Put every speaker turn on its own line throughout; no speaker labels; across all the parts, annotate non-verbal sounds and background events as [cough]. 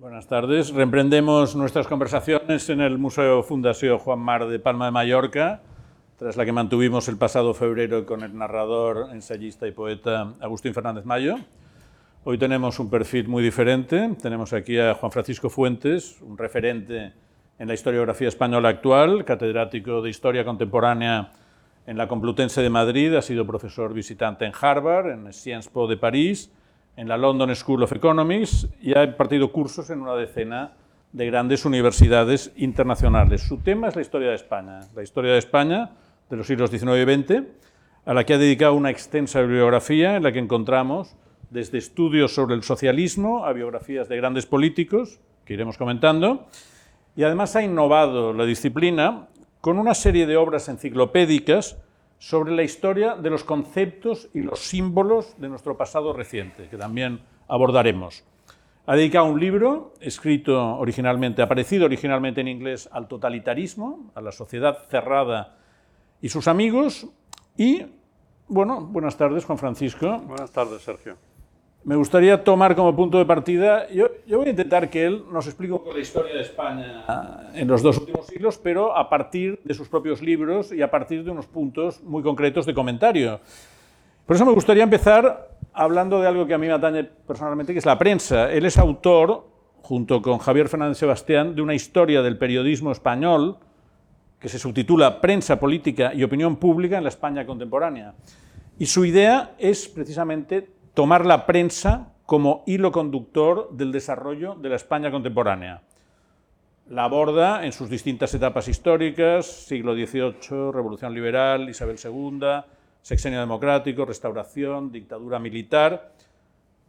Buenas tardes. Reemprendemos nuestras conversaciones en el Museo Fundación Juan Mar de Palma de Mallorca, tras la que mantuvimos el pasado febrero con el narrador, ensayista y poeta Agustín Fernández Mayo. Hoy tenemos un perfil muy diferente. Tenemos aquí a Juan Francisco Fuentes, un referente en la historiografía española actual, catedrático de Historia Contemporánea en la Complutense de Madrid, ha sido profesor visitante en Harvard, en Sciences Po de París, en la London School of Economics y ha impartido cursos en una decena de grandes universidades internacionales. Su tema es la historia de España, la historia de España de los siglos XIX y XX, a la que ha dedicado una extensa bibliografía en la que encontramos desde estudios sobre el socialismo a biografías de grandes políticos, que iremos comentando, y además ha innovado la disciplina con una serie de obras enciclopédicas sobre la historia de los conceptos y los símbolos de nuestro pasado reciente, que también abordaremos. Ha dedicado un libro escrito originalmente, aparecido originalmente en inglés, al totalitarismo, a la sociedad cerrada y sus amigos. Y, bueno, buenas tardes, Juan Francisco.
Buenas tardes, Sergio
me gustaría tomar como punto de partida, yo, voy a intentar que él nos explique un poco la historia de España en los dos últimos siglos, pero a partir de sus propios libros y a partir de unos puntos muy concretos de comentario. Por eso me gustaría empezar hablando de algo que a mí me atañe personalmente, que es la prensa. Él es autor, junto con Javier Fernández Sebastián, de una historia del periodismo español que se subtitula Prensa, Política y Opinión Pública en la España Contemporánea. Y su idea es precisamente tomar la prensa como hilo conductor del desarrollo de la España contemporánea. La aborda en sus distintas etapas históricas, siglo XVIII, Revolución Liberal, Isabel II, Sexenio Democrático, Restauración, Dictadura Militar.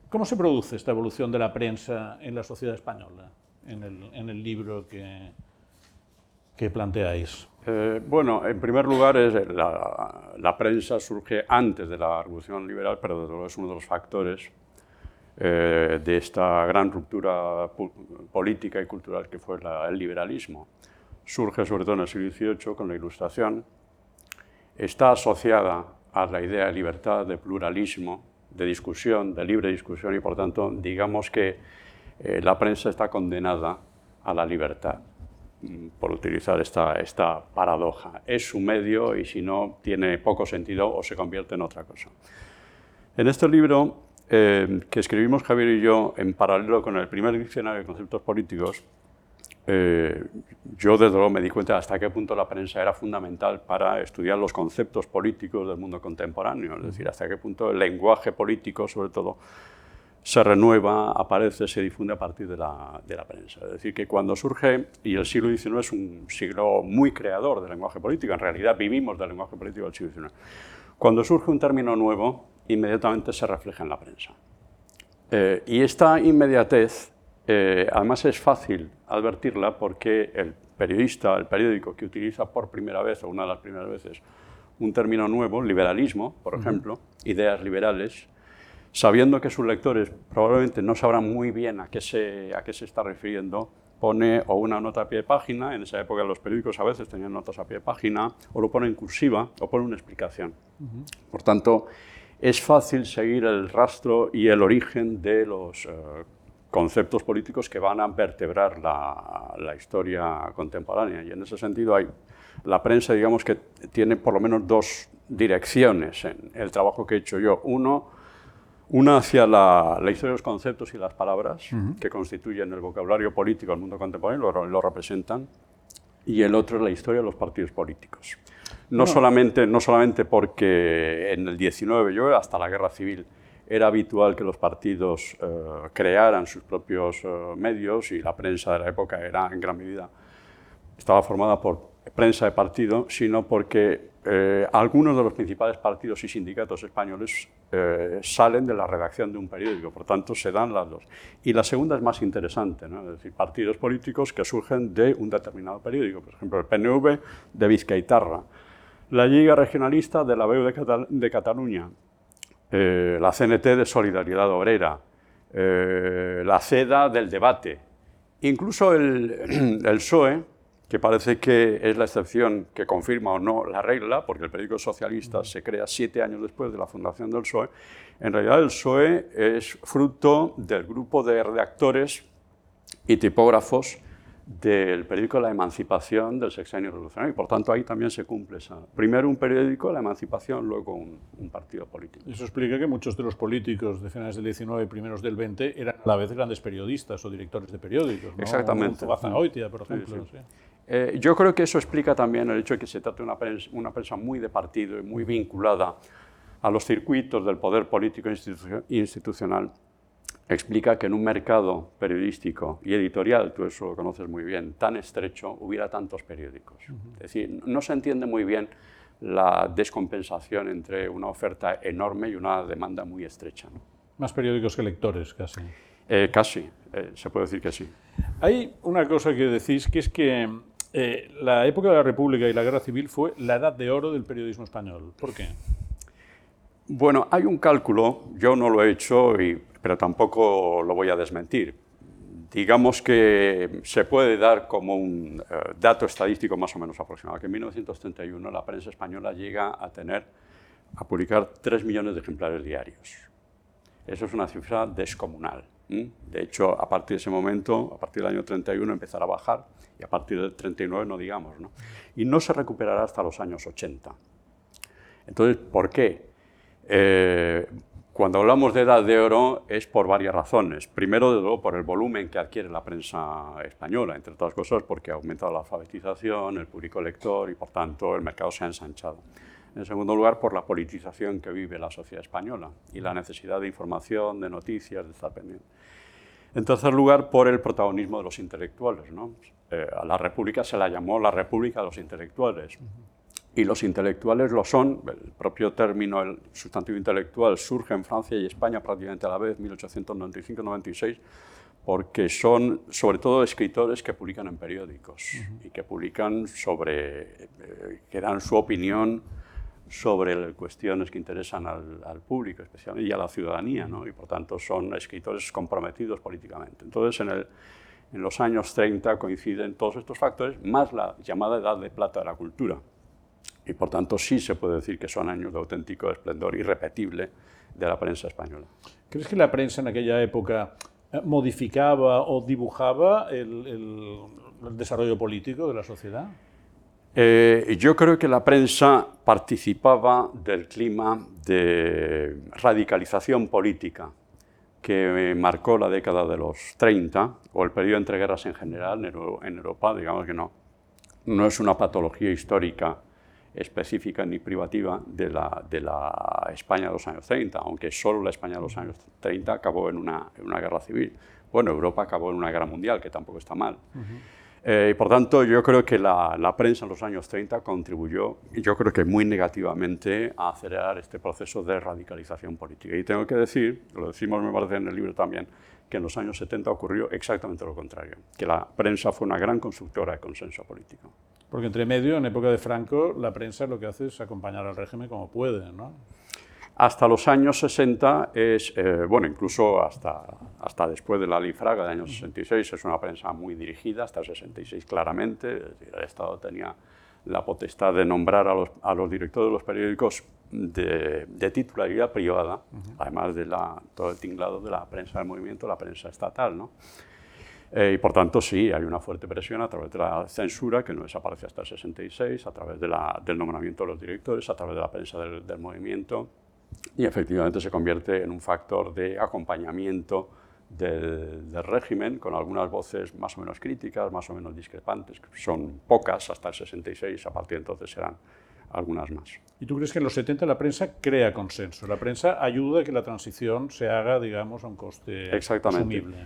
¿Cómo se produce esta evolución de la prensa en la sociedad española, en el, libro que, planteáis?
Eh, bueno, en primer lugar, es la, prensa surge antes de la Revolución Liberal, pero desde luego es uno de los factores eh, de esta gran ruptura política y cultural que fue el liberalismo. Surge sobre todo en el siglo XVIII con la Ilustración, está asociada a la idea de libertad, de pluralismo, de discusión, de libre discusión y por tanto digamos que eh, la prensa está condenada a la libertad por utilizar esta, esta paradoja. Es su medio y si no, tiene poco sentido o se convierte en otra cosa. En este libro eh, que escribimos Javier y yo en paralelo con el primer diccionario de conceptos políticos, eh, yo desde luego me di cuenta hasta qué punto la prensa era fundamental para estudiar los conceptos políticos del mundo contemporáneo, es decir, hasta qué punto el lenguaje político, sobre todo, se renueva, aparece, se difunde a partir de la, de la, prensa. Es decir, que cuando surge, y el siglo XIX es un siglo muy creador del lenguaje político, en realidad vivimos del lenguaje político del siglo XIX, cuando surge un término nuevo, inmediatamente se refleja en la prensa. Eh, y esta inmediatez, eh, además es fácil advertirla porque el periodista, el periódico que utiliza por primera vez, o una de las primeras veces, un término nuevo, liberalismo, por ejemplo, ideas liberales, sabiendo que sus lectores probablemente no sabrán muy bien a qué se, a qué se está refiriendo, pone o una nota a pie de página, en esa época los periódicos a veces tenían notas a pie de página, o lo pone en cursiva, o pone una explicación. Por tanto, es fácil seguir el rastro y el origen de los eh, conceptos políticos que van a vertebrar la, la, historia contemporánea. Y en ese sentido hay, la prensa, digamos que tiene por lo menos dos direcciones en el trabajo que he hecho yo. Uno, una hacia la, historia de los conceptos y las palabras, que constituyen el vocabulario político del mundo contemporáneo, lo, lo, representan, y el otro es la historia de los partidos políticos. No, solamente, no solamente porque en el 19, yo hasta la guerra civil, era habitual que los partidos eh, crearan sus propios eh, medios y la prensa de la época era en gran medida, estaba formada por prensa de partido, sino porque eh, algunos de los principales partidos y sindicatos españoles eh, salen de la redacción de un periódico, por tanto se dan las dos. Y la segunda es más interesante, es decir, partidos políticos que surgen de un determinado periódico, por ejemplo el PNV de Vizcaitarra, la Liga Regionalista de la BEU de, Cataluña, eh, la CNT de Solidaridad Obrera, la CEDA del debate, incluso el, [clears throat] el PSOE, que parece que es la excepción que confirma o no la regla, porque el periódico socialista se crea siete años después de la fundación del PSOE. En realidad el PSOE es fruto del grupo de redactores y tipógrafos del periódico La Emancipación del sexenio revolucionario. Y por tanto ahí también se cumple esa. Primero un periódico, La Emancipación, luego un, partido político.
Eso explica que muchos de los políticos de finales del 19 y primeros del 20 eran a la vez grandes periodistas o directores de periódicos. ¿no?
Exactamente.
Bazangoitia, por ejemplo.
Eh, yo creo que eso explica también el hecho de que se trate de una prensa, una prensa muy de partido y muy vinculada a los circuitos del poder político institucional explica que en un mercado periodístico y editorial, tú eso lo conoces muy bien, tan estrecho, hubiera tantos periódicos. Es decir, no se entiende muy bien la descompensación entre una oferta enorme y una demanda muy estrecha.
Más periódicos que lectores, casi.
Eh, casi, eh, se puede decir que sí.
Hay una cosa que decís, que es que eh, la época de la República y la Guerra Civil fue la edad de oro del periodismo español. ¿Por qué?
Bueno, hay un cálculo, yo no lo he hecho pero tampoco lo voy a desmentir. Digamos que se puede dar como un eh, dato estadístico más o menos aproximado, que en 1931 la prensa española llega a tener, a publicar 3 millones de ejemplares diarios. Eso es una cifra descomunal. De hecho, a partir de ese momento, a partir del año 31, empezará a bajar y a partir del 39 no digamos. ¿no? Y no se recuperará hasta los años 80. Entonces, ¿por qué? Eh, cuando hablamos de edad de oro es por varias razones. Primero, de luego, por el volumen que adquiere la prensa española, entre otras cosas porque ha aumentado la alfabetización, el público lector y, por tanto, el mercado se ha ensanchado. En segundo lugar, por la politización que vive la sociedad española y la necesidad de información, de noticias, de estar pendiente. En tercer lugar, por el protagonismo de los intelectuales. ¿no? Eh, a la República se la llamó la República de los Intelectuales y los intelectuales lo son. El propio término, el sustantivo intelectual, surge en Francia y España prácticamente a la vez, 1895-96, porque son sobre todo escritores que publican en periódicos y que publican sobre, eh, que dan su opinión sobre cuestiones que interesan al, público especialmente a la ciudadanía, ¿no? y por tanto son escritores comprometidos políticamente. Entonces, en los años 30 coinciden todos estos factores, más la llamada edad de plata de la cultura, y por tanto sí se puede decir que son años de auténtico esplendor irrepetible de la prensa española.
¿Crees que la prensa en aquella época eh, modificaba o dibujaba el, desarrollo político de la sociedad?
Eh, yo creo que la prensa participaba del clima de radicalización política que marcó la década de los 30 o el periodo entre guerras en general en Europa, digamos que no, no es una patología histórica específica ni privativa de la, de la, España de los años 30, aunque solo la España de los años 30 acabó en una, en una guerra civil. Bueno, Europa acabó en una guerra mundial, que tampoco está mal. Eh, y por tanto, yo creo que la, la, prensa en los años 30 contribuyó, y yo creo que muy negativamente, a acelerar este proceso de radicalización política. Y tengo que decir, lo decimos me parece en el libro también, que en los años 70 ocurrió exactamente lo contrario, que la prensa fue una gran constructora de consenso político.
Porque entre medio, en época de Franco, la prensa lo que hace es acompañar al régimen como puede, ¿no?
Hasta los años 60 es, eh, bueno, incluso hasta, hasta después de la ley Fraga de años 66 es una prensa muy dirigida, hasta el 66 claramente, el Estado tenía la potestad de nombrar a los, a los directores de los periódicos de, de titularidad privada, además de la, todo el tinglado de la prensa del movimiento, la prensa estatal, ¿no? Eh, y por tanto, sí, hay una fuerte presión a través de la censura, que no desaparece hasta el 66, a través de la, del nombramiento de los directores, a través de la prensa del, movimiento, y efectivamente se convierte en un factor de acompañamiento del, régimen, con algunas voces más o menos críticas, más o menos discrepantes, que son pocas hasta el 66, a partir de entonces serán algunas más.
¿Y tú crees que en los 70 la prensa crea consenso? La prensa ayuda a que la transición se haga, digamos, a un coste
Exactamente.
asumible.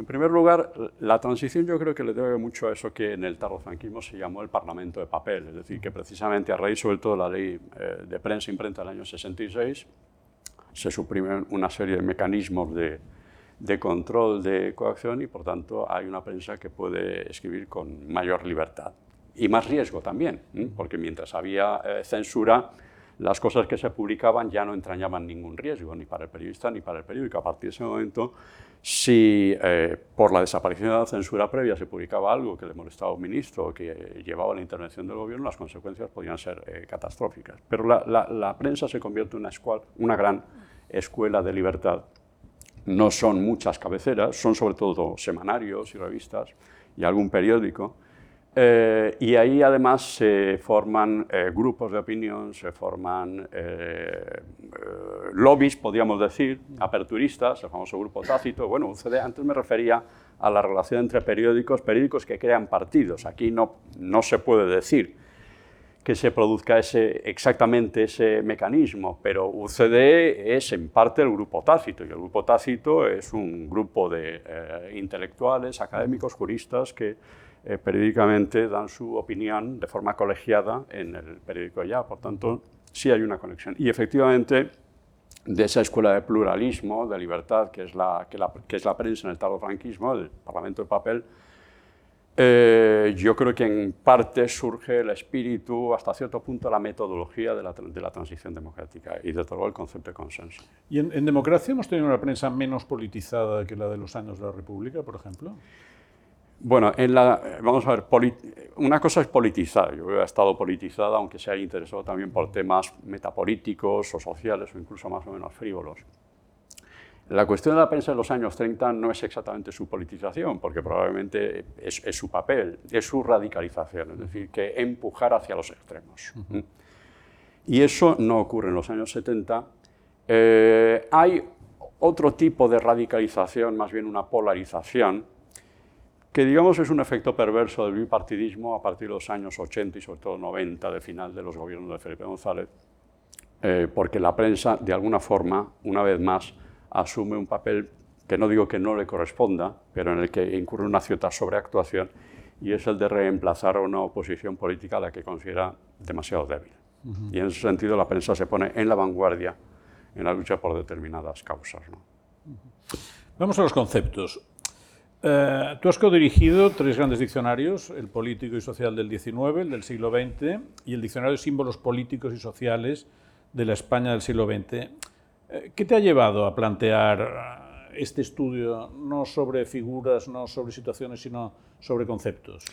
En primer lugar, la transición yo creo que le debe mucho a eso que en el tardofranquismo se llamó el Parlamento de papel, es decir, que precisamente a raíz sobre todo de la ley eh, de prensa e imprenta del año 66 se suprimen una serie de mecanismos de, de control de coacción y por tanto hay una prensa que puede escribir con mayor libertad y más riesgo también, porque mientras había eh, censura, las cosas que se publicaban ya no entrañaban ningún riesgo, ni para el periodista ni para el periódico. A partir de ese momento, si eh, por la desaparición de la censura previa se publicaba algo que le molestaba a un ministro o que llevaba la intervención del gobierno, las consecuencias podían ser eh, catastróficas. Pero la, la, prensa se convierte en una, una gran escuela de libertad no son muchas cabeceras, son sobre todo semanarios y revistas y algún periódico. Eh, y ahí además se forman eh, grupos de opinión, se forman eh, lobbies, podríamos decir, aperturistas, el famoso grupo tácito. Bueno, UCD antes me refería a la relación entre periódicos, periódicos que crean partidos. Aquí no, no se puede decir que se produzca ese, exactamente ese mecanismo, pero UCD es en parte el grupo tácito, y el grupo tácito es un grupo de intelectuales, académicos, juristas que eh, periódicamente dan su opinión de forma colegiada en el periódico ya. Por tanto, sí hay una conexión. Y efectivamente, de esa escuela de pluralismo, de libertad, que es la, que es la prensa en el tardo franquismo, el Parlamento de papel, eh, yo creo que en parte surge el espíritu, hasta cierto punto, la metodología de la, de la transición democrática y, desde luego, el concepto de consenso.
¿Y en, en, democracia hemos tenido una prensa menos politizada que la de los años de la República, por ejemplo?
Bueno, en la, vamos a ver, una cosa es politizar. Yo he estado politizada, aunque se haya interesado también por temas metapolíticos o sociales o incluso más o menos frívolos. La cuestión de la prensa en los años 30 no es exactamente su politización, porque probablemente es, su papel, es su radicalización, es decir, que empujar hacia los extremos. Y eso no ocurre en los años 70. Eh, hay otro tipo de radicalización, más bien una polarización, que digamos es un efecto perverso del bipartidismo a partir de los años 80 y sobre todo 90, de final de los gobiernos de Felipe González, eh, porque la prensa, de alguna forma, una vez más, asume un papel que no digo que no le corresponda, pero en el que incurre una cierta sobreactuación, y es el de reemplazar a una oposición política a la que considera demasiado débil. Y en ese sentido la prensa se pone en la vanguardia en la lucha por determinadas causas.
Vamos a los conceptos. Eh, tú has codirigido tres grandes diccionarios, el político y social del XIX, el del siglo XX, y el diccionario de símbolos políticos y sociales de la España del siglo XX. Eh, ¿Qué te ha llevado a plantear eh, este estudio no sobre figuras, no sobre situaciones, sino sobre conceptos?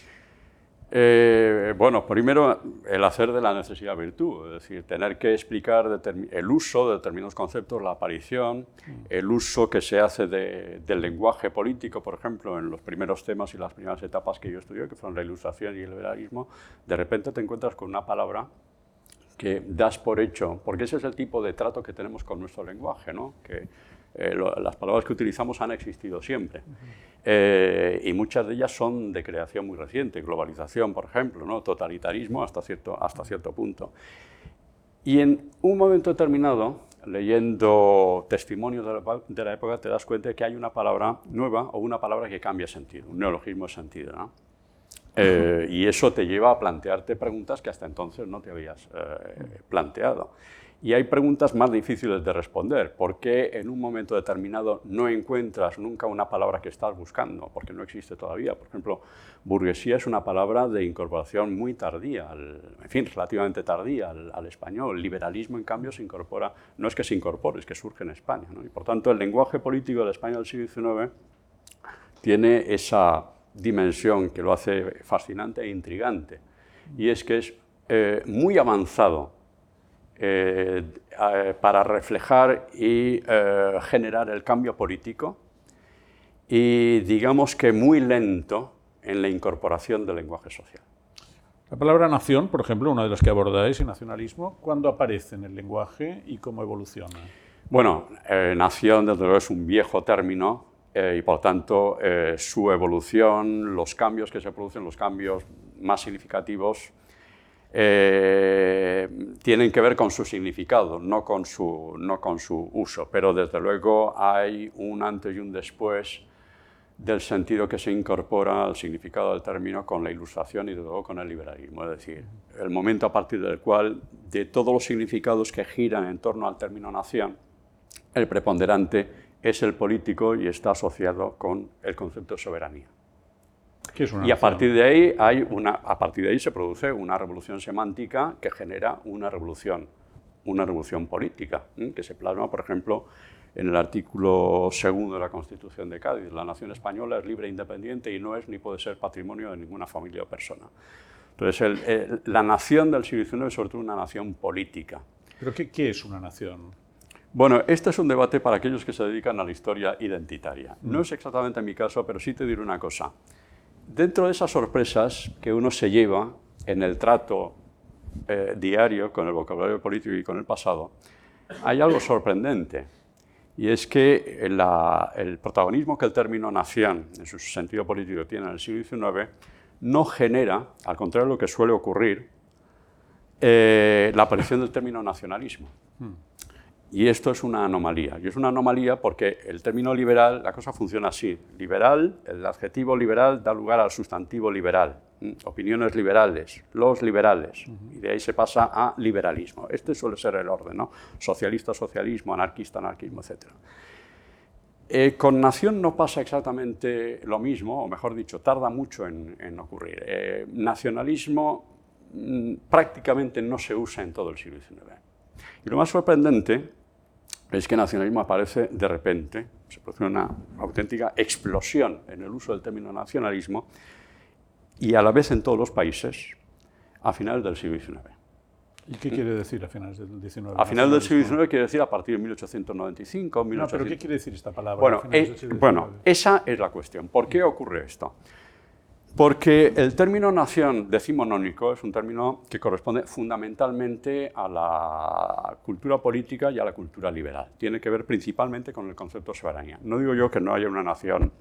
Eh, bueno, primero el hacer de la necesidad virtud, es decir, tener que explicar el uso de determinados conceptos, la aparición, el uso que se hace del lenguaje político, por ejemplo, en los primeros temas y las primeras etapas que yo estudié, que fueron la ilustración y el liberalismo, de repente te encuentras con una palabra que das por hecho, porque ese es el tipo de trato que tenemos con nuestro lenguaje, ¿no? que eh, las palabras que utilizamos han existido siempre. Eh, y muchas de ellas son de creación muy reciente, globalización, por ejemplo, ¿no? totalitarismo hasta cierto, hasta cierto punto. Y en un momento determinado, leyendo testimonios de la, época, te das cuenta de que hay una palabra nueva o una palabra que cambia sentido, un neologismo de sentido. ¿no? Eh, y eso te lleva a plantearte preguntas que hasta entonces no te habías planteado. Y hay preguntas más difíciles de responder. ¿Por qué en un momento determinado no encuentras nunca una palabra que estás buscando? Porque no existe todavía. Por ejemplo, burguesía es una palabra de incorporación muy tardía, en fin, relativamente tardía al, español. Liberalismo, en cambio, se incorpora, no es que se incorpore, es que surge en España. Y por tanto, el lenguaje político del España del siglo XIX tiene esa dimensión que lo hace fascinante e intrigante. Y es que es eh, muy avanzado eh, para reflejar y eh, generar el cambio político y digamos que muy lento en la incorporación del lenguaje social.
La palabra nación, por ejemplo, una de las que abordáis, y nacionalismo, ¿cuándo aparece en el lenguaje y cómo evoluciona?
Bueno, eh, nación desde luego es un viejo término y por tanto su evolución, los cambios que se producen, los cambios más significativos eh, tienen que ver con su significado, no con su, no con su uso, pero desde luego hay un antes y un después del sentido que se incorpora al significado del término con la ilustración y desde luego con el liberalismo, es decir, el momento a partir del cual de todos los significados que giran en torno al término nación, el preponderante es el político y está asociado con el concepto de soberanía y a partir, de ahí hay una, a partir de ahí se produce una revolución semántica que genera una revolución, una revolución política, que se plasma, por ejemplo, en el artículo segundo de la Constitución de Cádiz. La nación española es libre e independiente y no es ni puede ser patrimonio de ninguna familia o persona. Entonces, la nación del siglo XIX es sobre todo una nación política.
¿Pero qué, qué es una nación?
Bueno, este es un debate para aquellos que se dedican a la historia identitaria. No es exactamente mi caso, pero sí te diré una cosa. Dentro de esas sorpresas que uno se lleva en el trato eh, diario con el vocabulario político y con el pasado, hay algo sorprendente. Y es que el protagonismo que el término nación, en su sentido político, tiene en el siglo XIX, no genera, al contrario de lo que suele ocurrir, eh, la aparición del término nacionalismo. Y esto es una anomalía. Y es una anomalía porque el término liberal, la cosa funciona así. Liberal, el adjetivo liberal da lugar al sustantivo liberal. Opiniones liberales, los liberales. Y de ahí se pasa a liberalismo. Este suele ser el orden, ¿no? Socialista, socialismo, anarquista, anarquismo, etc. Eh, con nación no pasa exactamente lo mismo, o mejor dicho, tarda mucho en, ocurrir. Eh, nacionalismo mm, prácticamente no se usa en todo el siglo XIX. Y lo más sorprendente es que el nacionalismo aparece de repente, se produce una auténtica explosión en el uso del término nacionalismo y a la vez en todos los países a finales del siglo XIX.
¿Y qué quiere decir a finales del
XIX? A finales del siglo XIX quiere decir a partir de 1895,
No, pero ¿qué quiere decir esta palabra?
Bueno, eh, bueno, esa es la cuestión. ¿Por qué ocurre esto? Porque el término nación decimonónico es un término que corresponde fundamentalmente a la cultura política y a la cultura liberal. Tiene que ver principalmente con el concepto de soberanía. No digo yo que no haya una nación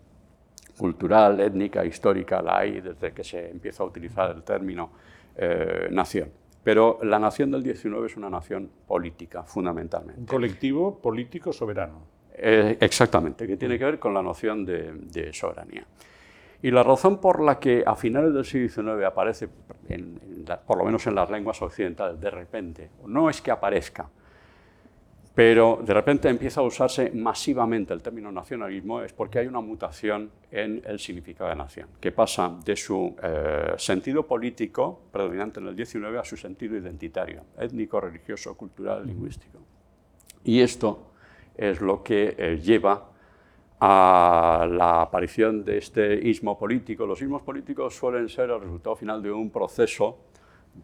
cultural, étnica, histórica, la hay desde que se empieza a utilizar el término eh, nación. Pero la nación del 19 es una nación política, fundamentalmente.
Un colectivo político soberano.
Eh, exactamente, que tiene que ver con la noción de soberanía. Y la razón por la que a finales del siglo XIX aparece, por lo menos en las lenguas occidentales, de repente, no es que aparezca, pero de repente empieza a usarse masivamente el término nacionalismo, es porque hay una mutación en el significado de nación, que pasa de su eh, sentido político, predominante en el XIX, a su sentido identitario, étnico, religioso, cultural, lingüístico. Y esto es lo que eh, lleva a la aparición de este ismo político. Los ismos políticos suelen ser el resultado final de un proceso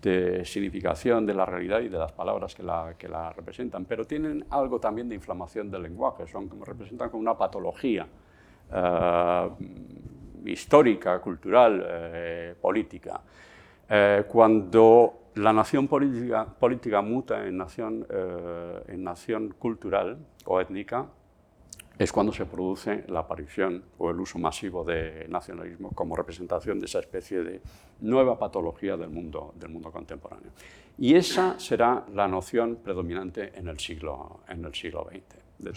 de significación de la realidad y de las palabras que la, representan, pero tienen algo también de inflamación del lenguaje, son como representan como una patología eh, histórica, cultural, eh, política. Eh, cuando la nación política, política muta en nación, en nación cultural o étnica, es cuando se produce la aparición o el uso masivo de nacionalismo como representación de esa especie de nueva patología del mundo, del mundo contemporáneo. Y esa será la noción predominante en el siglo, en el siglo XX.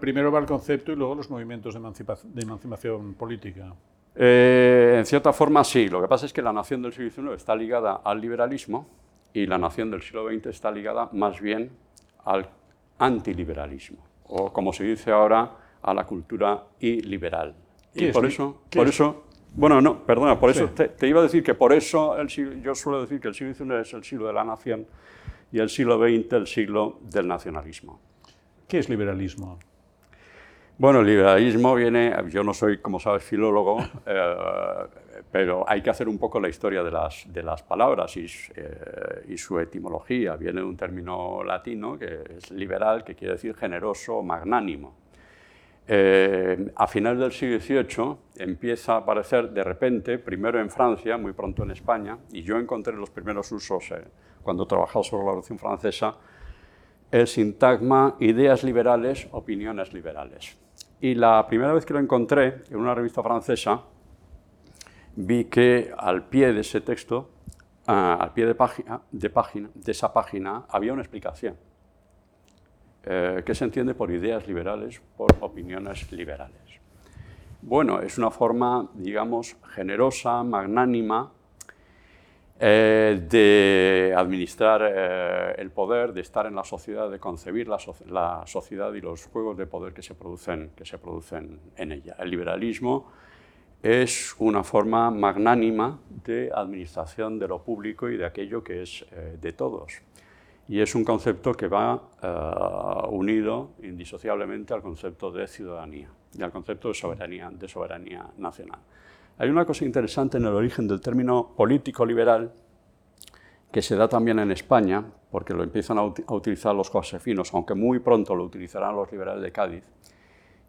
primero, va el concepto y luego los movimientos de, emancipación, de emancipación política.
Eh, en cierta forma sí, lo que pasa es que la nación del siglo XIX está ligada al liberalismo y la nación del siglo XX está ligada más bien al antiliberalismo o como se dice ahora, a la cultura iliberal. Y por eso, por eso, bueno, no, perdona, por eso te, iba a decir que por eso el yo suelo decir que el siglo XIX es el siglo de la nación y el siglo XX el siglo del nacionalismo.
¿Qué es liberalismo?
Bueno, el liberalismo viene, yo no soy, como sabes, filólogo, [laughs] eh, pero hay que hacer un poco la historia de las, de las palabras y, eh, y, su etimología. Viene de un término latino que es liberal, que quiere decir generoso, magnánimo. Eh, a finales del siglo XVIII empieza a aparecer de repente, primero en Francia, muy pronto en España, y yo encontré los primeros usos cuando trabajaba sobre la Revolución Francesa, el sintagma ideas liberales, opiniones liberales. Y la primera vez que lo encontré en una revista francesa, vi que al pie de ese texto, ah, al pie de, página, de, esa página, había una explicación. Eh, ¿Qué se entiende por ideas liberales, por opiniones liberales? Bueno, es una forma, digamos, generosa, magnánima, eh, de administrar eh, el poder, de estar en la sociedad, de concebir la, sociedad y los juegos de poder que se, producen, que se producen en ella. El liberalismo es una forma magnánima de administración de lo público y de aquello que es eh, de todos. Y es un concepto que va unido indisociablemente al concepto de ciudadanía y al concepto de soberanía, de soberanía nacional. Hay una cosa interesante en el origen del término político liberal que se da también en España, porque lo empiezan a, utilizar los josefinos, aunque muy pronto lo utilizarán los liberales de Cádiz,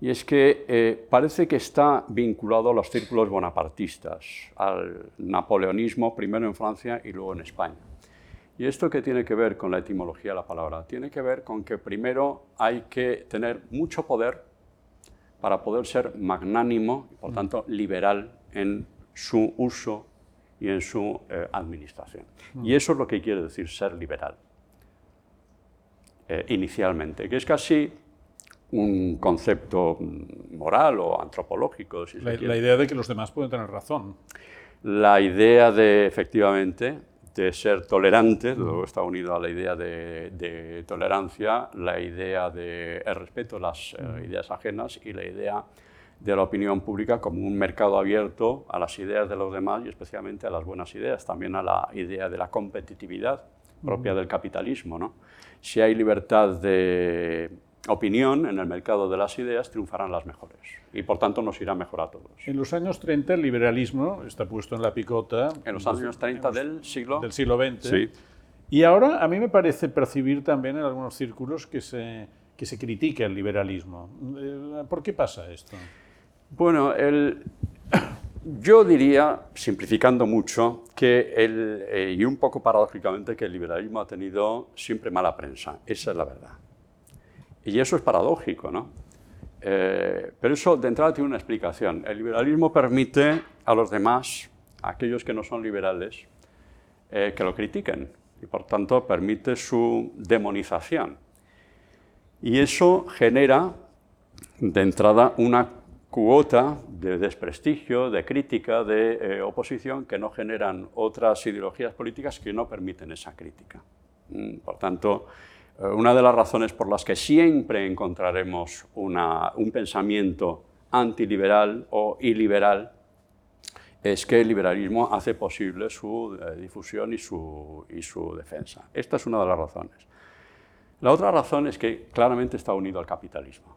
y es que eh, parece que está vinculado a los círculos bonapartistas, al napoleonismo primero en Francia y luego en España. ¿Y esto qué tiene que ver con la etimología de la palabra? Tiene que ver con que primero hay que tener mucho poder para poder ser magnánimo y por tanto liberal en su uso y en su eh, administración. Y eso es lo que quiere decir ser liberal, eh, inicialmente, que es casi un concepto moral o antropológico.
la, la idea de que los demás pueden tener razón.
La idea de, efectivamente, de ser tolerante, luego está unido a la idea de, tolerancia, la idea de el respeto a las eh, ideas ajenas y la idea de la opinión pública como un mercado abierto a las ideas de los demás y especialmente a las buenas ideas, también a la idea de la competitividad propia del capitalismo. ¿no? Si hay libertad de opinión en el mercado de las ideas, triunfarán las mejores y por tanto nos irá mejor a todos.
En los años 30 el liberalismo está puesto en la picota.
En los años 30 del siglo...
Del siglo XX. Sí. Y ahora a mí me parece percibir también en algunos círculos que se, que se critica el liberalismo. Eh, ¿Por qué pasa esto?
Bueno, el, yo diría, simplificando mucho, que el, eh, y un poco paradójicamente, que el liberalismo ha tenido siempre mala prensa. Esa es la verdad. Y eso es paradójico, ¿no? Eh, pero eso de entrada tiene una explicación. El liberalismo permite a los demás, a aquellos que no son liberales, eh, que lo critiquen y por tanto permite su demonización. Y eso genera de entrada una cuota de desprestigio, de crítica, de eh, oposición que no generan otras ideologías políticas que no permiten esa crítica. Mm, por tanto, una de las razones por las que siempre encontraremos un pensamiento antiliberal o iliberal es que el liberalismo hace posible su eh, difusión y su defensa. Esta es una de las razones. La otra razón es que claramente está unido al capitalismo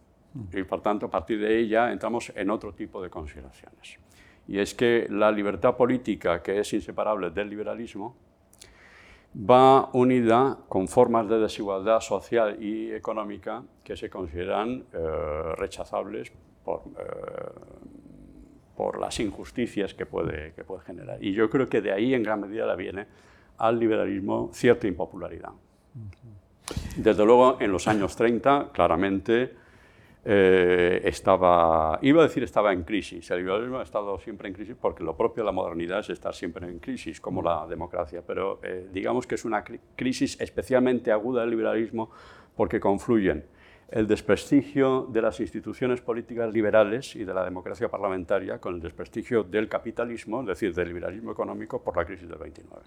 y por tanto a partir de ella entramos en otro tipo de consideraciones. Y es que la libertad política, que es inseparable del liberalismo, va unida con formas de desigualdad social y económica que se consideran eh, rechazables por, eh, por, las injusticias que puede, que puede generar. Y yo creo que de ahí en gran medida le viene al liberalismo cierta impopularidad. Desde luego, en los años 30, claramente, eh, estaba, iba a decir estaba en crisis. El liberalismo ha estado siempre en crisis porque lo propio de la modernidad es estar siempre en crisis, como la democracia. Pero eh, digamos que es una crisis especialmente aguda del liberalismo porque confluyen el desprestigio de las instituciones políticas liberales y de la democracia parlamentaria con el desprestigio del capitalismo, es decir, del liberalismo económico por la crisis del 29.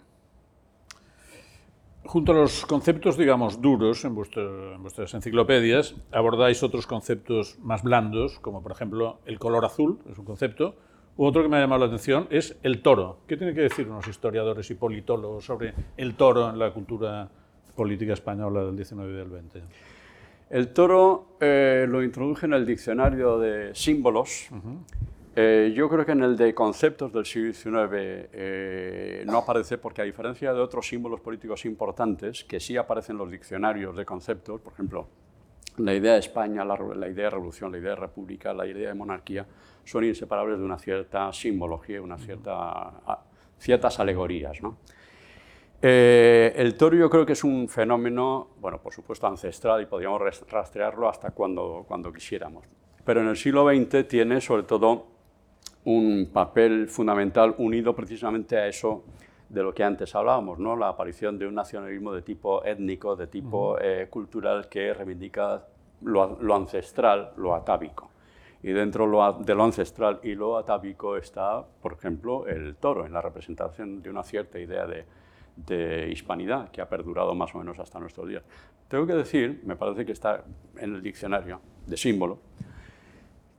Junto a los conceptos, digamos, duros en, vuestras enciclopedias, abordáis otros conceptos más blandos, como por ejemplo el color azul, es un concepto. Otro que me ha llamado la atención es el toro. ¿Qué tienen que decir unos historiadores y politólogos sobre el toro en la cultura política española del 19 y del 20?
El toro eh, lo introduje en el diccionario de símbolos. Eh, yo creo que en el de conceptos del siglo XIX eh, no aparece porque a diferencia de otros símbolos políticos importantes que sí aparecen en los diccionarios de conceptos, por ejemplo, la idea de España, la, idea de revolución, la idea de república, la idea de monarquía, son inseparables de una cierta simbología, una cierta, ciertas alegorías. ¿no? Eh, el toro yo creo que es un fenómeno, bueno, por supuesto ancestral y podríamos rastrearlo hasta cuando, cuando quisiéramos. Pero en el siglo XX tiene sobre todo un papel fundamental unido precisamente a eso de lo que antes hablábamos, ¿no? la aparición de un nacionalismo de tipo étnico, de tipo eh, cultural que reivindica lo, ancestral, lo atávico. Y dentro de lo ancestral y lo atávico está, por ejemplo, el toro, en la representación de una cierta idea de, de hispanidad que ha perdurado más o menos hasta nuestros días. Tengo que decir, me parece que está en el diccionario de símbolo,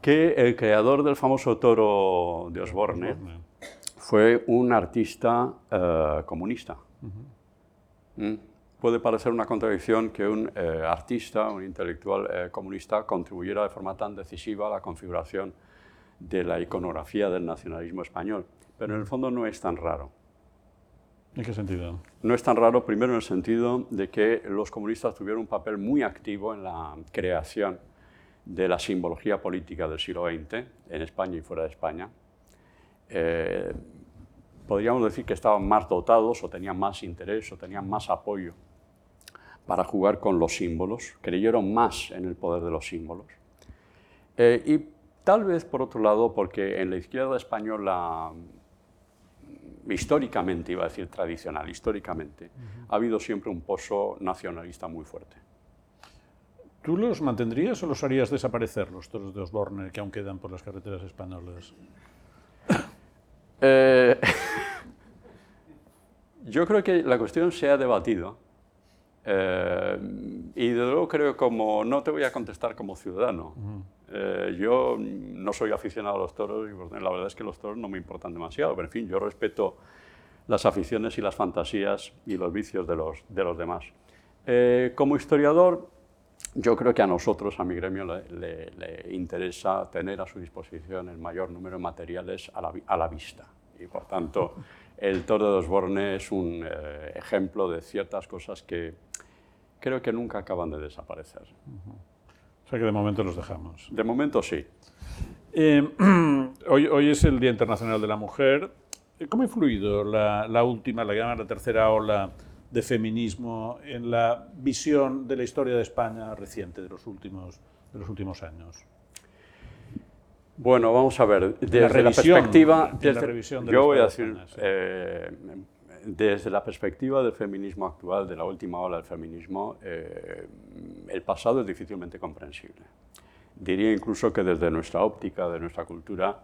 que el creador del famoso toro de Osborne fue un artista eh, comunista. ¿Mm? Puede parecer una contradicción que un eh, artista, un intelectual eh, comunista, contribuyera de forma tan decisiva a la configuración de la iconografía del nacionalismo español, pero en el fondo no es tan raro.
¿En qué sentido?
No es tan raro, primero en el sentido de que los comunistas tuvieron un papel muy activo en la creación de la simbología política del siglo XX, en España y fuera de España. Eh, podríamos decir que estaban más dotados o tenían más interés o tenían más apoyo para jugar con los símbolos, creyeron más en el poder de los símbolos. Eh, y tal vez, por otro lado, porque en la izquierda española, históricamente, iba a decir tradicional, históricamente, ha habido siempre un pozo nacionalista muy fuerte.
¿Tú los mantendrías o los harías desaparecer, los toros de Osborne que aún quedan por las carreteras españolas?
Eh, yo creo que la cuestión se ha debatido eh, y de luego creo como, no te voy a contestar como ciudadano. Eh, yo no soy aficionado a los toros y la verdad es que los toros no me importan demasiado, pero en fin, yo respeto las aficiones y las fantasías y los vicios de los, de los demás. como historiador, yo creo que a nosotros, a mi gremio, le, interesa tener a su disposición el mayor número de materiales a la, a la vista. Y por tanto, [laughs] el toro de Osborne es un eh, ejemplo de ciertas cosas que creo que nunca acaban de desaparecer.
O sea que de momento los dejamos.
De momento sí.
Eh, [clears throat] hoy, hoy, es el Día Internacional de la Mujer. ¿Cómo ha influido la, la última, la, la tercera ola de feminismo en la visión de la historia de España reciente, de los últimos, de los últimos años?
Bueno, vamos a ver, desde la, perspectiva, yo voy a decir, eh, desde la perspectiva del feminismo actual, de la última ola del feminismo, eh, el pasado es difícilmente comprensible. Diría incluso que desde nuestra óptica, de nuestra cultura,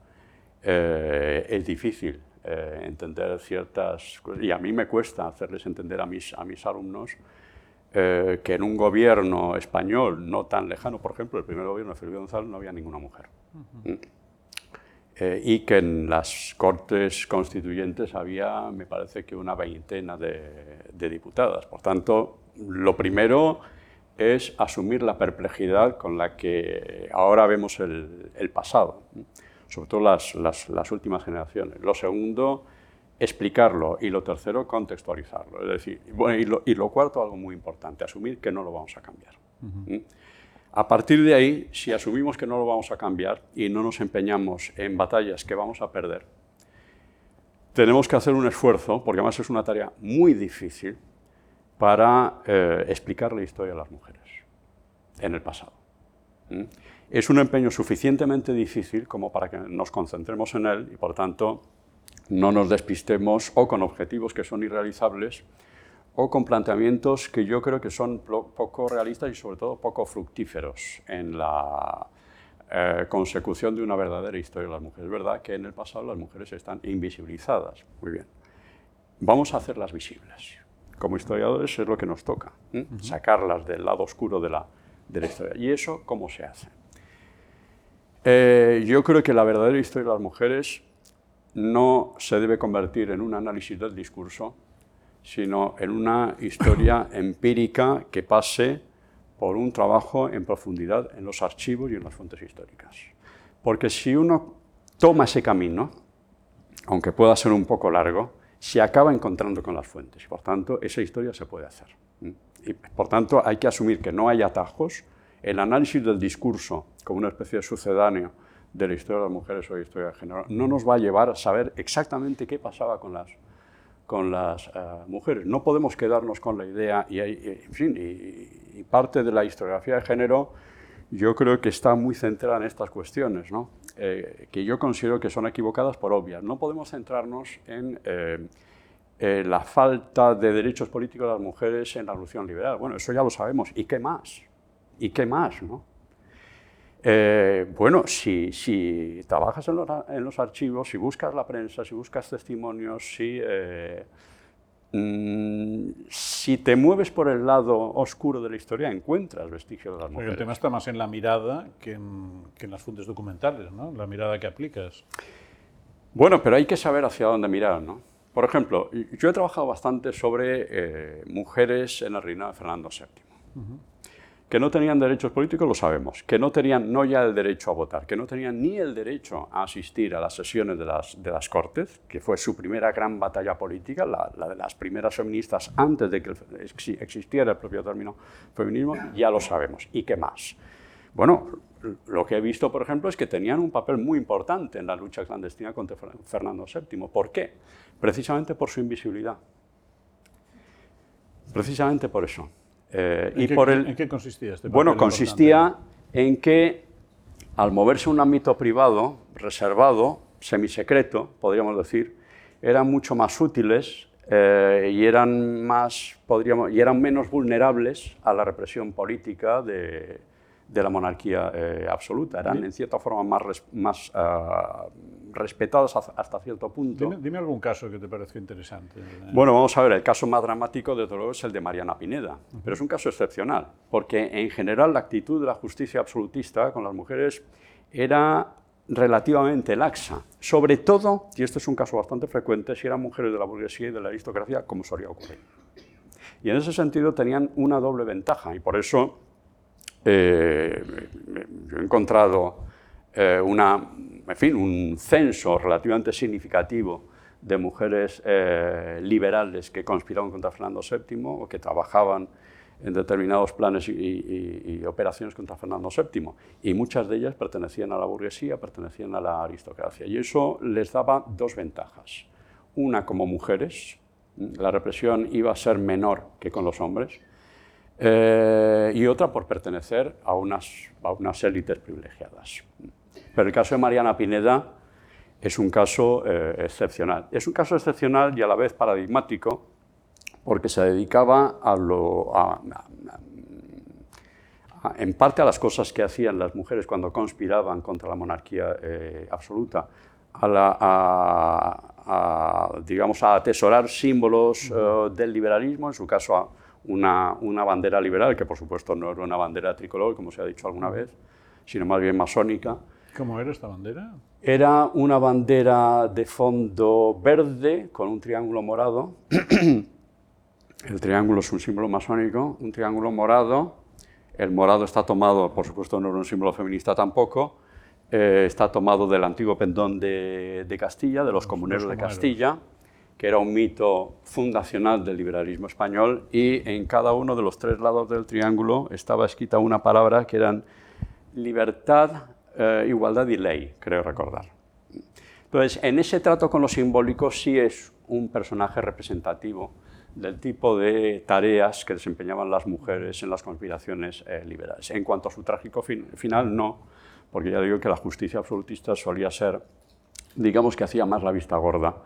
eh, es difícil eh, entender ciertas cosas. Y a mí me cuesta hacerles entender a mis, a mis alumnos eh, que en un gobierno español no tan lejano, por ejemplo, el primer gobierno de Felipe González no había ninguna mujer. ¿Mm? Eh, y que en las Cortes Constituyentes había, me parece que una veintena de, de diputadas. Por tanto, lo primero es asumir la perplejidad con la que ahora vemos el, el pasado sobre todo las, las, últimas generaciones. Lo segundo, explicarlo. Y lo tercero, contextualizarlo. Es decir, bueno, y, lo, y lo cuarto, algo muy importante, asumir que no lo vamos a cambiar. ¿Mm? A partir de ahí, si asumimos que no lo vamos a cambiar y no nos empeñamos en batallas que vamos a perder, tenemos que hacer un esfuerzo, porque además es una tarea muy difícil, para eh, explicar la historia de las mujeres en el pasado. Es un empeño suficientemente difícil como para que nos concentremos en él y, por tanto, no nos despistemos o con objetivos que son irrealizables o con planteamientos que yo creo que son poco realistas y, sobre todo, poco fructíferos en la eh, consecución de una verdadera historia de las mujeres. Es verdad que en el pasado las mujeres están invisibilizadas. Muy bien. Vamos a hacerlas visibles. Como historiadores es lo que nos toca, sacarlas del lado oscuro de la, de la historia. ¿Y eso cómo se hace? Eh, yo creo que la verdadera historia de las mujeres no se debe convertir en un análisis del discurso, sino en una historia [coughs] empírica que pase por un trabajo en profundidad en los archivos y en las fuentes históricas. Porque si uno toma ese camino, aunque pueda ser un poco largo, se acaba encontrando con las fuentes. Y por tanto, esa historia se puede hacer. Y por tanto, hay que asumir que no hay atajos, el análisis del discurso como una especie de sucedáneo de la historia de las mujeres o de la historia de género no nos va a llevar a saber exactamente qué pasaba con las, con las eh, mujeres. No podemos quedarnos con la idea, y, en fin, y, parte de la historiografía de género yo creo que está muy centrada en estas cuestiones, ¿no? Eh, que yo considero que son equivocadas por obvias. No podemos centrarnos en eh, la falta de derechos políticos de las mujeres en la revolución liberal. Bueno, eso ya lo sabemos. ¿Y qué más? ¿Y qué más? No? Eh, bueno, si, si trabajas en los, en los, archivos, si buscas la prensa, si buscas testimonios, si, eh, mm, si te mueves por el lado oscuro de la historia, encuentras vestigios de las mujeres.
el tema está más en la mirada que en, que en las fuentes documentales, ¿no? la mirada que aplicas.
Bueno, pero hay que saber hacia dónde mirar. ¿no? Por ejemplo, yo he trabajado bastante sobre eh, mujeres en el reinado de Fernando VII. Que no tenían derechos políticos, lo sabemos. Que no tenían no ya el derecho a votar, que no tenían ni el derecho a asistir a las sesiones de las, de las Cortes, que fue su primera gran batalla política, la, la de las primeras feministas antes de que existiera el propio término feminismo, ya lo sabemos. ¿Y qué más? Bueno, lo que he visto, por ejemplo, es que tenían un papel muy importante en la lucha clandestina contra Fernando VII. ¿Por qué? Precisamente por su invisibilidad. Precisamente por eso.
Eh, ¿En, y qué, por el, ¿En qué consistía este
Bueno, consistía en que al moverse un ámbito privado, reservado, semisecreto, podríamos decir, eran mucho más útiles eh, y, eran más, podríamos, y eran menos vulnerables a la represión política de, de la monarquía eh, absoluta. Eran, en cierta forma, más, más uh, respetados hasta cierto punto.
Dime, algún caso que te pareció interesante.
Bueno, vamos a ver, el caso más dramático, desde luego, es el de Mariana Pineda, pero es un caso excepcional, porque en general la actitud de la justicia absolutista con las mujeres era relativamente laxa, sobre todo, y este es un caso bastante frecuente, si eran mujeres de la burguesía y de la aristocracia, como solía ocurrir. Y en ese sentido tenían una doble ventaja, y por eso eh, yo he encontrado eh, un censo relativamente significativo de mujeres eh, liberales que conspiraban contra Fernando VII o que trabajaban en determinados planes y, operaciones contra Fernando VII. Y muchas de ellas pertenecían a la burguesía, pertenecían a la aristocracia. Y eso les daba dos ventajas. Una, como mujeres, la represión iba a ser menor que con los hombres, eh, y otra por pertenecer a unas, a unas élites privilegiadas. Pero el caso de Mariana Pineda es un caso eh, excepcional. Es un caso excepcional y a la vez paradigmático porque se dedicaba a lo, en parte a las cosas que hacían las mujeres cuando conspiraban contra la monarquía eh, absoluta, a, la, digamos, a atesorar símbolos del liberalismo, en su caso a una, una, bandera liberal, que por supuesto no era una bandera tricolor, como se ha dicho alguna vez, sino más bien masónica.
¿Cómo era esta bandera?
Era una bandera de fondo verde con un triángulo morado. [clears throat] El triángulo es un símbolo masónico, un triángulo morado. El morado está tomado, por supuesto no era un símbolo feminista tampoco, eh, está tomado del antiguo pendón de, de Castilla, de los comuneros de Castilla que era un mito fundacional del liberalismo español, y en cada uno de los tres lados del triángulo estaba escrita una palabra que eran libertad, eh, igualdad y ley, creo recordar. Entonces, en ese trato con lo simbólico sí es un personaje representativo del tipo de tareas que desempeñaban las mujeres en las conspiraciones eh, liberales. En cuanto a su trágico final, no, porque ya digo que la justicia absolutista solía ser, digamos que hacía más la vista gorda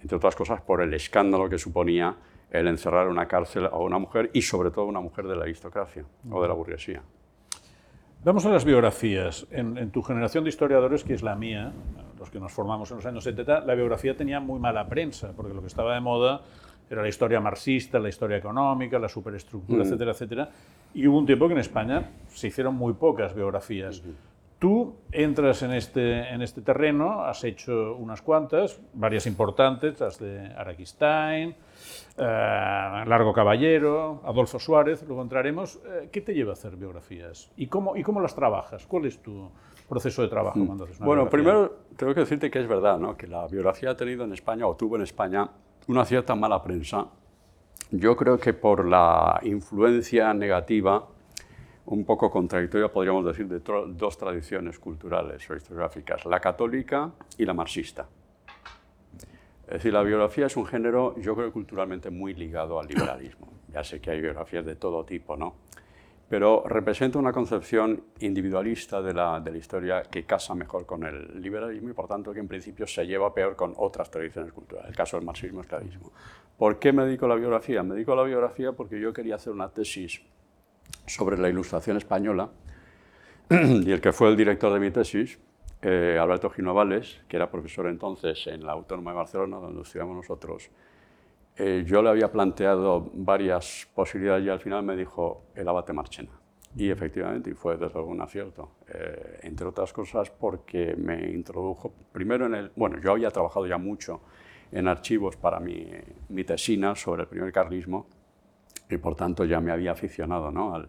entre otras cosas por el escándalo que suponía el encerrar en una cárcel a una mujer y sobre todo una mujer de la aristocracia o de la burguesía.
Vamos a las biografías. En, tu generación de historiadores, que es la mía, los que nos formamos en los años 70, la biografía tenía muy mala prensa, porque lo que estaba de moda era la historia marxista, la historia económica, la superestructura, mm. etcétera, etcétera. Y hubo un tiempo que en España se hicieron muy pocas biografías. Tú entras en este, en este terreno, has hecho unas cuantas, varias importantes, las de Araquistain, eh, Largo Caballero, Adolfo Suárez, luego entraremos. Eh, ¿Qué te lleva a hacer biografías? ¿Y cómo, ¿Y cómo las trabajas? ¿Cuál es tu proceso de trabajo mm. cuando haces una
Bueno, primero tengo que decirte que es verdad, ¿no? que la biografía ha tenido en España, o tuvo en España, una cierta mala prensa. Yo creo que por la influencia negativa un poco contradictoria, podríamos decir, de dos tradiciones culturales o historiográficas, la católica y la marxista. Es decir, la biografía es un género, yo creo, culturalmente muy ligado al liberalismo. [coughs] Ya sé que hay biografías de todo tipo, ¿no? Pero representa una concepción individualista de la, de la historia que casa mejor con el liberalismo y, por tanto, que en principio se lleva peor con otras tradiciones culturales. El caso del marxismo-esclavismo. ¿Por qué me dedico a la biografía? Me dedico a la biografía porque yo quería hacer una tesis sobre la Ilustración española [clears throat] y el que fue el director de mi tesis, eh, Alberto Ginovales, que era profesor entonces en la Autónoma de Barcelona, donde estudiamos nosotros, eh, yo le había planteado varias posibilidades y al final me dijo el abate Marchena. Y efectivamente, y fue desde luego un acierto, eh, entre otras cosas porque me introdujo primero en el... Bueno, yo había trabajado ya mucho en archivos para mi, mi tesina sobre el primer carlismo y por tanto ya me había aficionado ¿no? al,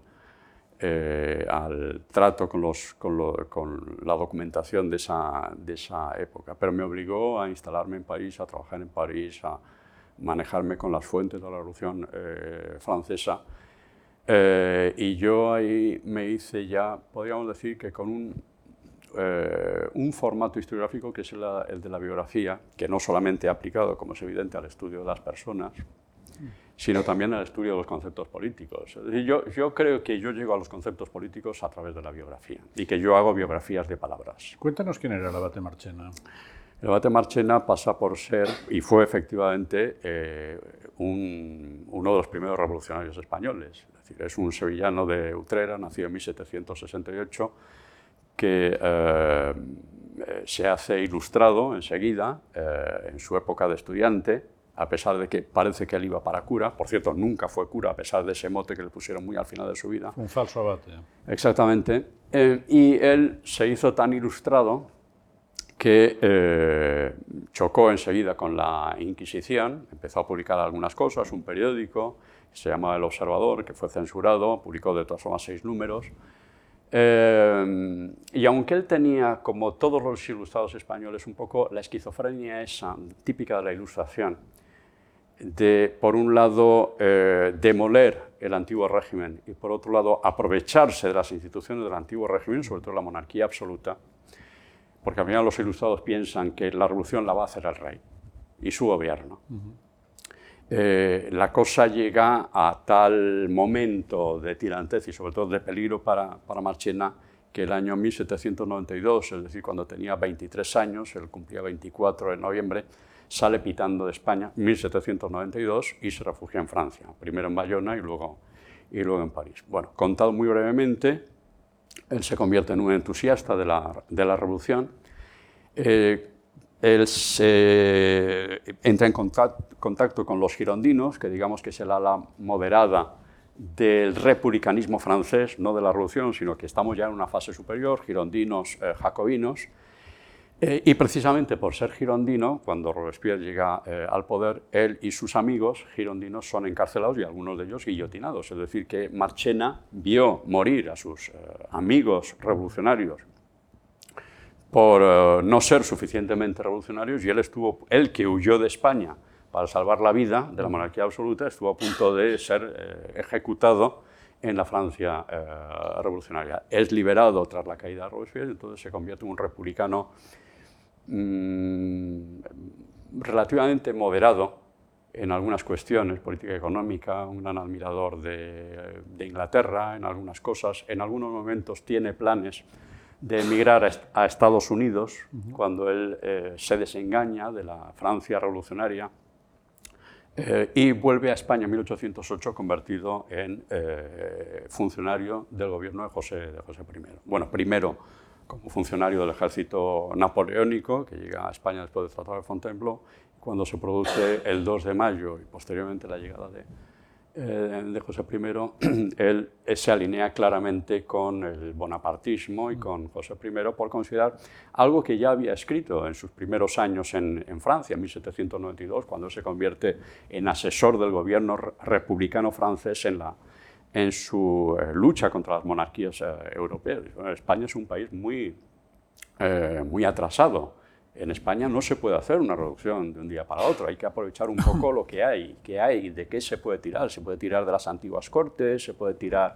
eh, al trato con, los, con, con, la documentación de esa, de esa época, pero me obligó a instalarme en París, a trabajar en París, a manejarme con las fuentes de la Revolución eh, Francesa. Eh, y yo ahí me hice ya, podríamos decir que con un, un formato historiográfico que es el, el, de la biografía, que no solamente ha aplicado, como es evidente, al estudio de las personas, sino también al estudio de los conceptos políticos. Yo, yo creo que yo llego a los conceptos políticos a través de la biografía y que yo hago biografías de palabras.
Cuéntanos quién era el abate Marchena.
El abate Marchena pasa por ser, y fue efectivamente, eh, un, uno de los primeros revolucionarios españoles. Es decir, es un sevillano de Utrera, nacido en 1768, que eh, se hace ilustrado enseguida, eh, en su época de estudiante, a pesar de que parece que él iba para cura. Por cierto, nunca fue cura, a pesar de ese mote que le pusieron muy al final de su vida.
Un falso abate.
Exactamente. Eh, y él se hizo tan ilustrado que eh, chocó enseguida con la Inquisición, empezó a publicar algunas cosas, un periódico, se llama El Observador, que fue censurado, publicó de todas formas seis números. Eh, y aunque él tenía, como todos los ilustrados españoles, un poco la esquizofrenia esa típica de la ilustración, de, por un lado, eh, demoler el antiguo régimen y, por otro lado, aprovecharse de las instituciones del antiguo régimen, sobre todo la monarquía absoluta, porque al final los ilustrados piensan que la revolución la va a hacer el rey y su gobierno. Eh, la cosa llega a tal momento de tirantez y sobre todo de peligro para, para Marchena que el año 1792, es decir, cuando tenía 23 años, él cumplía 24 en noviembre, sale pitando de España, 1792, y se refugia en Francia, primero en Bayona y luego, y luego en París. Bueno, contado muy brevemente, él se convierte en un entusiasta de la, de la revolución. Eh, él se entra en contacto, con los girondinos, que digamos que es el ala moderada del republicanismo francés, no de la revolución, sino que estamos ya en una fase superior, girondinos, eh, jacobinos, eh, y precisamente por ser girondino, cuando Robespierre llega eh, al poder, él y sus amigos girondinos son encarcelados y algunos de ellos guillotinados. Es decir, que Marchena vio morir a sus eh, amigos revolucionarios por no ser suficientemente revolucionarios y él estuvo, él que huyó de España para salvar la vida de la monarquía absoluta, estuvo a punto de ser ejecutado en la Francia revolucionaria. Es liberado tras la caída de Robespierre, entonces se convierte en un republicano Mm, relativamente moderado en algunas cuestiones, política económica, un gran admirador de, Inglaterra en algunas cosas, en algunos momentos tiene planes de emigrar a, Estados Unidos cuando él eh, se desengaña de la Francia revolucionaria eh, y vuelve a España en 1808 convertido en eh, funcionario del gobierno de José, de José I. Bueno, primero como funcionario del ejército napoleónico, que llega a España después del Tratado de Fontainebleau, cuando se produce el 2 de mayo y posteriormente la llegada de, eh, de José I, [clears throat] él se alinea claramente con el bonapartismo y con José I por considerar algo que ya había escrito en sus primeros años en, en Francia, en 1792, cuando se convierte en asesor del gobierno republicano francés en la, en su eh, lucha contra las monarquías eh, europeas. España es un país muy, eh, muy atrasado. En España no se puede hacer una reducción de un día para otro, hay que aprovechar un poco lo que hay, qué hay, de qué se puede tirar. Se puede tirar de las antiguas cortes, se puede tirar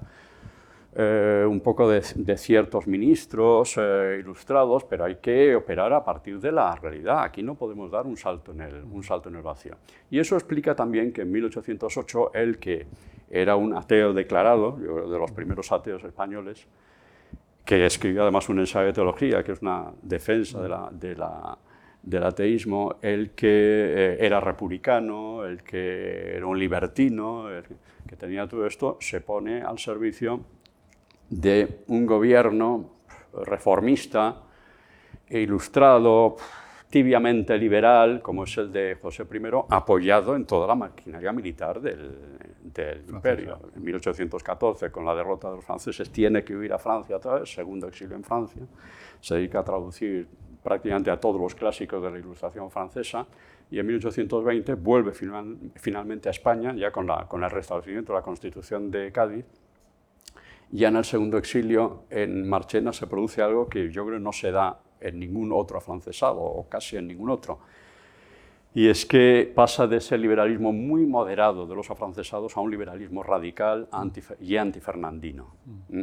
un poco de, ciertos ministros ilustrados, pero hay que operar a partir de la realidad. Aquí no podemos dar un salto, en el, un salto en el vacío. Y eso explica también que en 1808 el que era un ateo declarado, de los primeros ateos españoles, que escribió además un ensayo de teología, que es una defensa del ateísmo, el que eh, era republicano, el que era un libertino, el que tenía todo esto, se pone al servicio de un gobierno reformista e ilustrado, tibiamente liberal, como es el de José I, apoyado en toda la maquinaria militar del, imperio. En 1814, con la derrota de los franceses, tiene que huir a Francia otra vez, segundo exilio en Francia. Se dedica a traducir prácticamente a todos los clásicos de la Ilustración francesa y en 1820 vuelve finalmente a España, ya con, la, con el restablecimiento de la Constitución de Cádiz, Ya en el segundo exilio, en Marchena, se produce algo que yo creo no se da en ningún otro afrancesado, o casi en ningún otro. Y es que pasa de ese liberalismo muy moderado de los afrancesados a un liberalismo radical y antifernandino. Mm.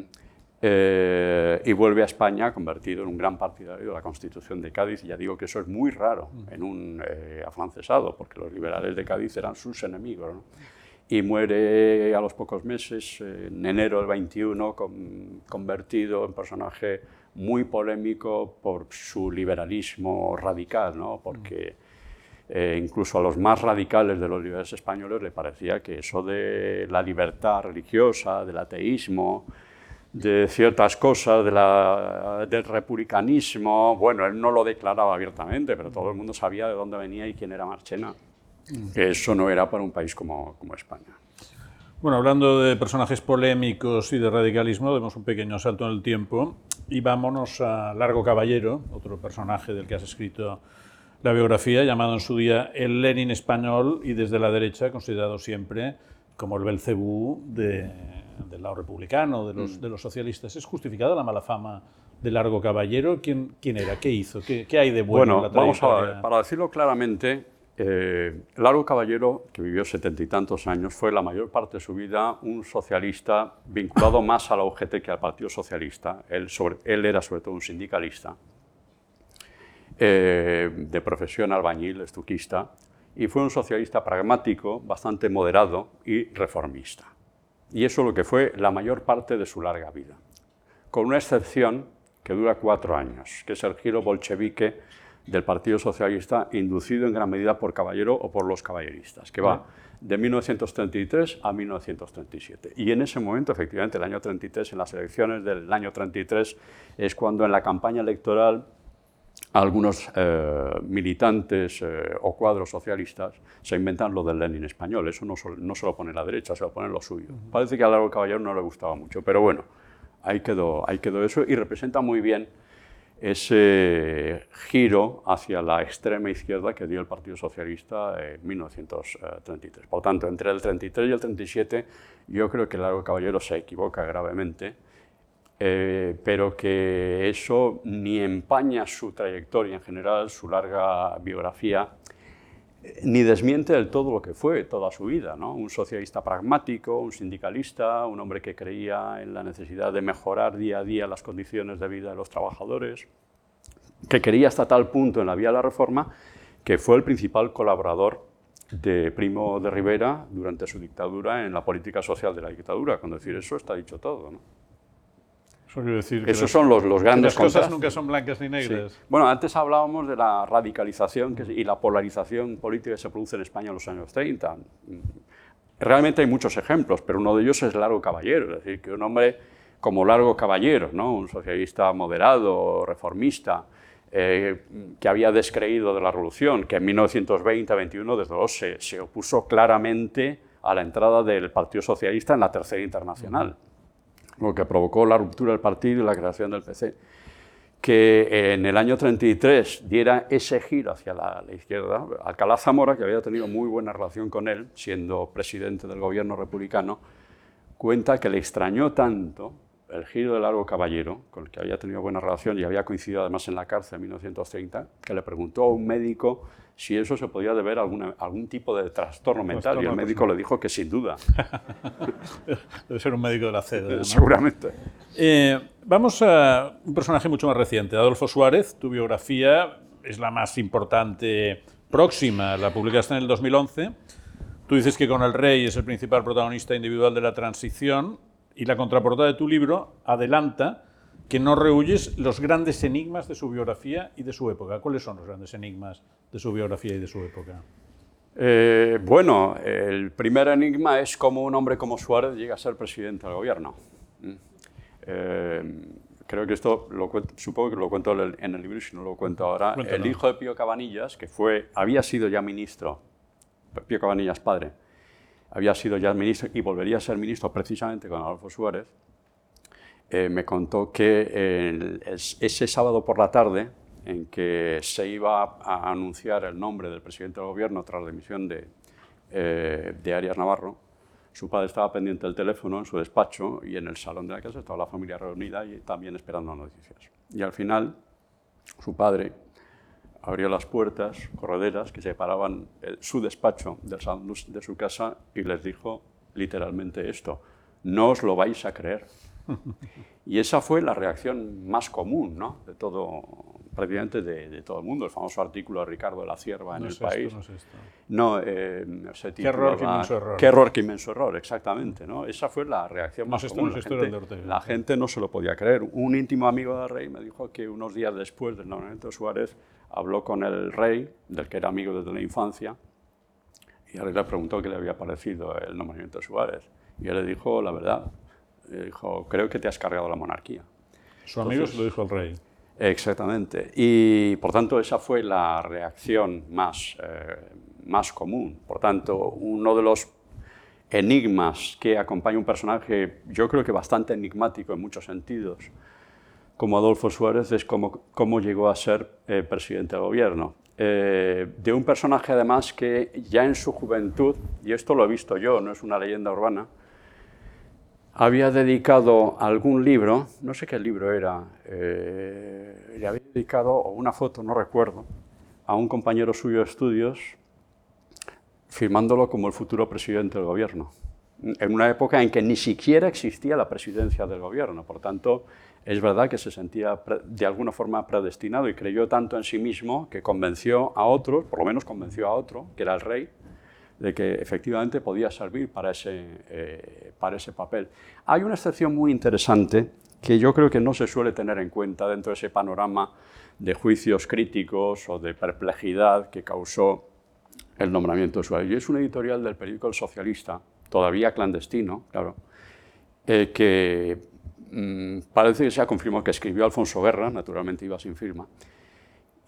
Eh, y vuelve a España convertido en un gran partidario de la Constitución de Cádiz. Y ya digo que eso es muy raro en un eh, afrancesado, porque los liberales de Cádiz eran sus enemigos. Y muere a los pocos meses, en enero del 21, convertido en personaje muy polémico por su liberalismo radical, ¿no? porque eh, incluso a los más radicales de los liberales españoles le parecía que eso de la libertad religiosa, del ateísmo, de ciertas cosas del republicanismo. Bueno, él no lo declaraba abiertamente, pero todo el mundo sabía de dónde venía y quién era Marchena. Que eso no era para un país como, como España.
Bueno, hablando de personajes polémicos y de radicalismo, demos un pequeño salto en el tiempo y vámonos a Largo Caballero, otro personaje del que has escrito la biografía, llamado en su día el Lenin español y desde la derecha considerado siempre como el Belcebú de, del lado republicano, de los, mm. de los socialistas. ¿Es justificada la mala fama de Largo Caballero? ¿Quién, quién era? ¿Qué hizo? ¿Qué, qué hay de bueno,
en la vamos a ver, para decirlo claramente, eh, Largo Caballero, que vivió setenta y tantos años, fue la mayor parte de su vida un socialista vinculado [coughs] más a la UGT que al Partido Socialista. Él, sobre, él era sobre todo un sindicalista, eh, de profesión albañil, estuquista, y fue un socialista pragmático, bastante moderado y reformista. Y eso es lo que fue la mayor parte de su larga vida, con una excepción que dura cuatro años, que es el giro bolchevique del Partido Socialista, inducido en gran medida por Caballero o por los caballeristas, que va de 1933 a 1937. Y en ese momento, efectivamente, el año 33, en las elecciones del año 33, es cuando en la campaña electoral algunos eh, militantes eh, o cuadros socialistas se inventan lo del Lenin español. Eso no, no se lo pone la derecha, se lo pone lo suyo. Parece que a Largo Caballero no le gustaba mucho, pero bueno, ahí quedó, ahí quedó eso y representa muy bien ese giro hacia la extrema izquierda que dio el Partido Socialista en 1933. Por tanto, entre el 33 y el 37 yo creo que Largo Caballero se equivoca gravemente eh, pero que eso ni empaña su trayectoria en general, su larga biografía, ni desmiente del todo lo que fue toda su vida. ¿no? Un socialista pragmático, un sindicalista, un hombre que creía en la necesidad de mejorar día a día las condiciones de vida de los trabajadores, que quería hasta tal punto en la vía de la reforma que fue el principal colaborador de Primo de Rivera durante su dictadura en la política social de la dictadura. Con decir eso está dicho todo. ¿no?
Decir
Esos son los, los grandes
Las cosas nunca son blancas ni negras.
Bueno, antes hablábamos de la radicalización que, y la polarización política que se produce en España en los años 30. Realmente hay muchos ejemplos, pero uno de ellos es Largo Caballero, es decir, que un hombre como Largo Caballero, ¿no? un socialista moderado, reformista, eh, que había descreído de la revolución, que en 1920-21 desde luego se, se opuso claramente a la entrada del Partido Socialista en la Tercera Internacional lo que provocó la ruptura del partido y la creación del PC, que en el año 33 diera ese giro hacia la, izquierda. Alcalá Zamora, que había tenido muy buena relación con él, siendo presidente del gobierno republicano, cuenta que le extrañó tanto el giro de Largo Caballero, con el que había tenido buena relación y había coincidido además en la cárcel en 1930, que le preguntó a un médico si eso se podía deber a algún tipo de trastorno mental. y el médico le dijo que sin duda. [laughs]
Debe ser un médico de la CEDA. [laughs]
Seguramente.
Eh, vamos a un personaje mucho más reciente, Adolfo Suárez. Tu biografía es la más importante próxima, la publicaste en el 2011. Tú dices que con el rey es el principal protagonista individual de la transición y la contraportada de tu libro adelanta que no rehuyes los grandes enigmas de su biografía y de su época. ¿Cuáles son los grandes enigmas de su biografía y de su época?
Eh, bueno, el primer enigma es cómo un hombre como Suárez llega a ser presidente del gobierno. Mm. Eh, creo que esto, lo supongo que lo cuento en el libro, si no lo cuento ahora. El hijo de Pío Cabanillas, que fue, había sido ya ministro, Pío Cabanillas padre, había sido ya ministro y volvería a ser ministro precisamente con Adolfo Suárez, eh, me contó que ese sábado por la tarde, en que se iba a anunciar el nombre del presidente del gobierno tras la dimisión de, eh, de Arias Navarro, su padre estaba pendiente del teléfono en su despacho y en el salón de la casa estaba la familia reunida y también esperando noticias. Y al final, su padre abrió las puertas correderas que separaban su despacho del salón de su casa y les dijo literalmente esto, no os lo vais a creer. [laughs] Y esa fue la reacción más común ¿no? de todo, prácticamente de, todo el mundo. El famoso artículo de Ricardo de la Cierva en El País.
no, es esto.
no eh, se
Qué error, qué inmenso error.
Qué error, qué inmenso error, exactamente. ¿no? Esa fue la reacción más
esto,
común.
No
la,
es
gente,
de
la gente no se lo podía creer. Un íntimo amigo del rey me dijo que unos días después del nombramiento de Suárez habló con el rey, del que era amigo desde la infancia, y el rey le preguntó qué le había parecido el nombramiento de Suárez. Y él le dijo la verdad. Le dijo, creo que te has cargado la monarquía.
Su amigo se lo dijo al rey.
Exactamente. Y por tanto esa fue la reacción más, eh, más común. Por tanto, uno de los enigmas que acompaña un personaje, yo creo que bastante enigmático en muchos sentidos, como Adolfo Suárez, es cómo, cómo llegó a ser eh, presidente del gobierno. Eh, de un personaje además que ya en su juventud, y esto lo he visto yo, no es una leyenda urbana, había dedicado algún libro, no sé qué libro era, eh, le había dedicado, una foto, no recuerdo, a un compañero suyo de estudios, firmándolo como el futuro presidente del gobierno, en una época en que ni siquiera existía la presidencia del gobierno. Por tanto, es verdad que se sentía de alguna forma predestinado y creyó tanto en sí mismo que convenció a otros, por lo menos convenció a otro, que era el rey, de que efectivamente podía servir para ese, eh, para ese papel. Hay una excepción muy interesante que yo creo que no se suele tener en cuenta dentro de ese panorama de juicios críticos o de perplejidad que causó el nombramiento de Suárez. Y es un editorial del periódico El Socialista, todavía clandestino, claro, eh, que mmm, parece que se ha confirmado que escribió Alfonso Guerra, naturalmente iba sin firma,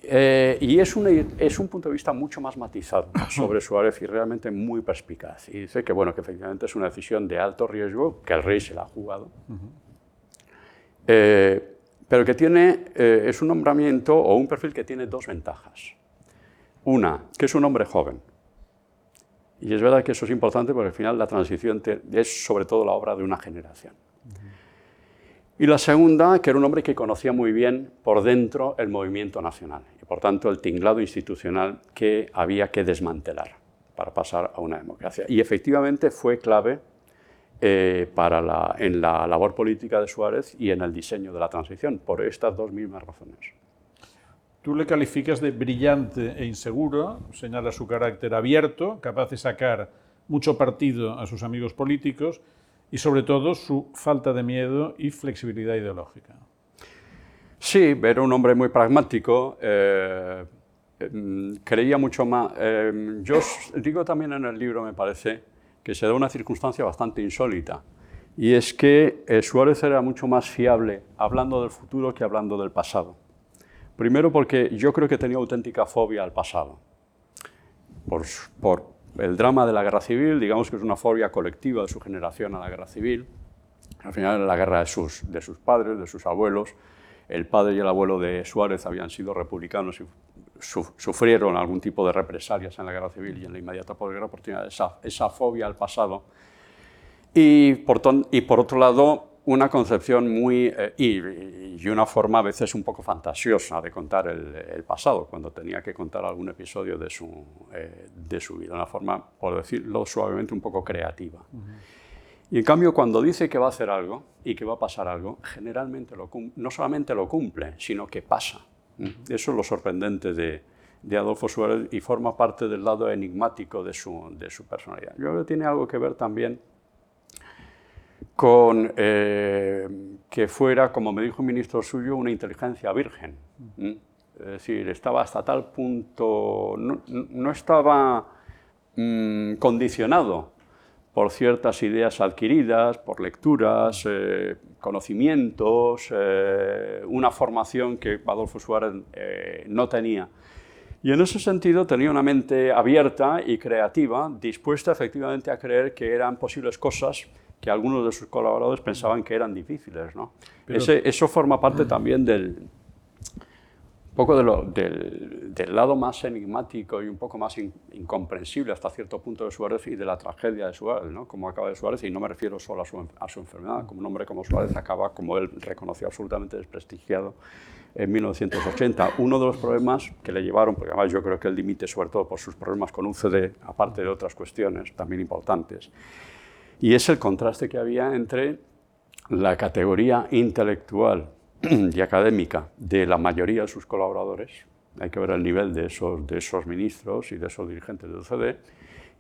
eh, y es un, es un punto de vista mucho más matizado [coughs] sobre Suárez y realmente muy perspicaz. Y dice que, bueno, que efectivamente es una decisión de alto riesgo, que el rey se la ha jugado, eh, pero que tiene, eh, es un nombramiento o un perfil que tiene dos ventajas. Una, que es un hombre joven. Y es verdad que eso es importante porque al final la transición es sobre todo la obra de una generación. Y la segunda, que era un hombre que conocía muy bien por dentro el movimiento nacional y por tanto el tinglado institucional que había que desmantelar para pasar a una democracia. Y efectivamente fue clave eh, para en la labor política de Suárez y en el diseño de la transición, por estas dos mismas razones.
Tú le calificas de brillante e inseguro, señala su carácter abierto, capaz de sacar mucho partido a sus amigos políticos y sobre todo su falta de miedo y flexibilidad ideológica.
Sí, era un hombre muy pragmático, eh, em, creía mucho más. Eh, yo digo también en el libro, me parece, que se da una circunstancia bastante insólita, y es que eh, Suárez era mucho más fiable hablando del futuro que hablando del pasado. Primero porque yo creo que tenía auténtica fobia al pasado, por, por el drama de la guerra civil, digamos que es una fobia colectiva de su generación a la guerra civil. Al final la guerra de sus, de sus padres, de sus abuelos. El padre y el abuelo de Suárez habían sido republicanos y sufrieron algún tipo de represalias en la guerra civil y en la inmediata posguerra oportunidad esa, esa fobia al pasado. Y por, y por otro lado, una concepción muy, eh, y, una forma a veces un poco fantasiosa de contar el, pasado, cuando tenía que contar algún episodio de su, eh, de su vida, una forma, por decirlo suavemente, un poco creativa. Y en cambio, cuando dice que va a hacer algo y que va a pasar algo, generalmente lo no solamente lo cumple, sino que pasa. Eso es lo sorprendente de, de, Adolfo Suárez y forma parte del lado enigmático de su, de su personalidad. Yo creo que tiene algo que ver también con eh, que fuera, como me dijo un ministro suyo, una inteligencia virgen. Es decir, estaba hasta tal punto, no, estaba mm, condicionado por ciertas ideas adquiridas, por lecturas, eh, conocimientos, eh, una formación que Adolfo Suárez no tenía. Y en ese sentido tenía una mente abierta y creativa, dispuesta efectivamente a creer que eran posibles cosas que algunos de sus colaboradores pensaban que eran difíciles. ¿no? eso forma parte también del, poco del, lado más enigmático y un poco más incomprensible hasta cierto punto de Suárez y de la tragedia de Suárez, ¿no? como acaba de Suárez, y no me refiero solo a su, a su enfermedad, como un hombre como Suárez acaba, como él reconoció, absolutamente desprestigiado en 1980. Uno de los problemas que le llevaron, porque además yo creo que él dimite sobre todo por sus problemas con UCD, aparte de otras cuestiones también importantes, y es el contraste que había entre la categoría intelectual [clears throat] y académica de la mayoría de sus colaboradores, hay que ver el nivel de esos, ministros y de esos dirigentes del OCDE,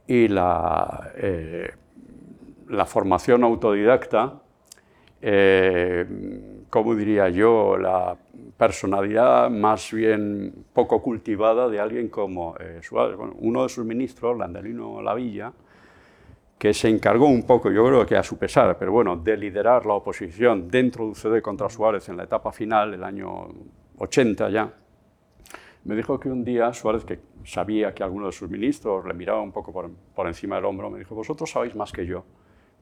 y la, eh, la formación autodidacta, eh, como diría yo, la personalidad más bien poco cultivada de alguien como eh, Suárez. uno de sus ministros, Landelino Lavilla, que se encargó un poco, yo creo que a su pesar, pero bueno, de liderar la oposición dentro de UCD contra Suárez en la etapa final, el año 80 ya, me dijo que un día Suárez, que sabía que alguno de sus ministros le miraba un poco por, por encima del hombro, me dijo, vosotros sabéis más que yo,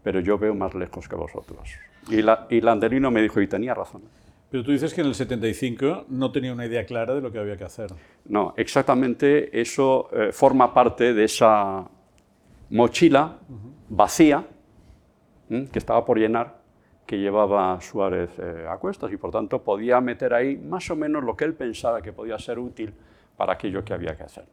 pero yo veo más lejos que vosotros. Y, la, y Landelino me dijo, y tenía razón.
Pero tú dices que en el 75 no tenía una idea clara de lo que había que hacer.
No, exactamente eso eh, forma parte de esa mochila vacía que estaba por llenar que llevaba Suárez eh, a cuestas y por tanto podía meter ahí más o menos lo que él pensaba que podía ser útil para aquello que había que hacer.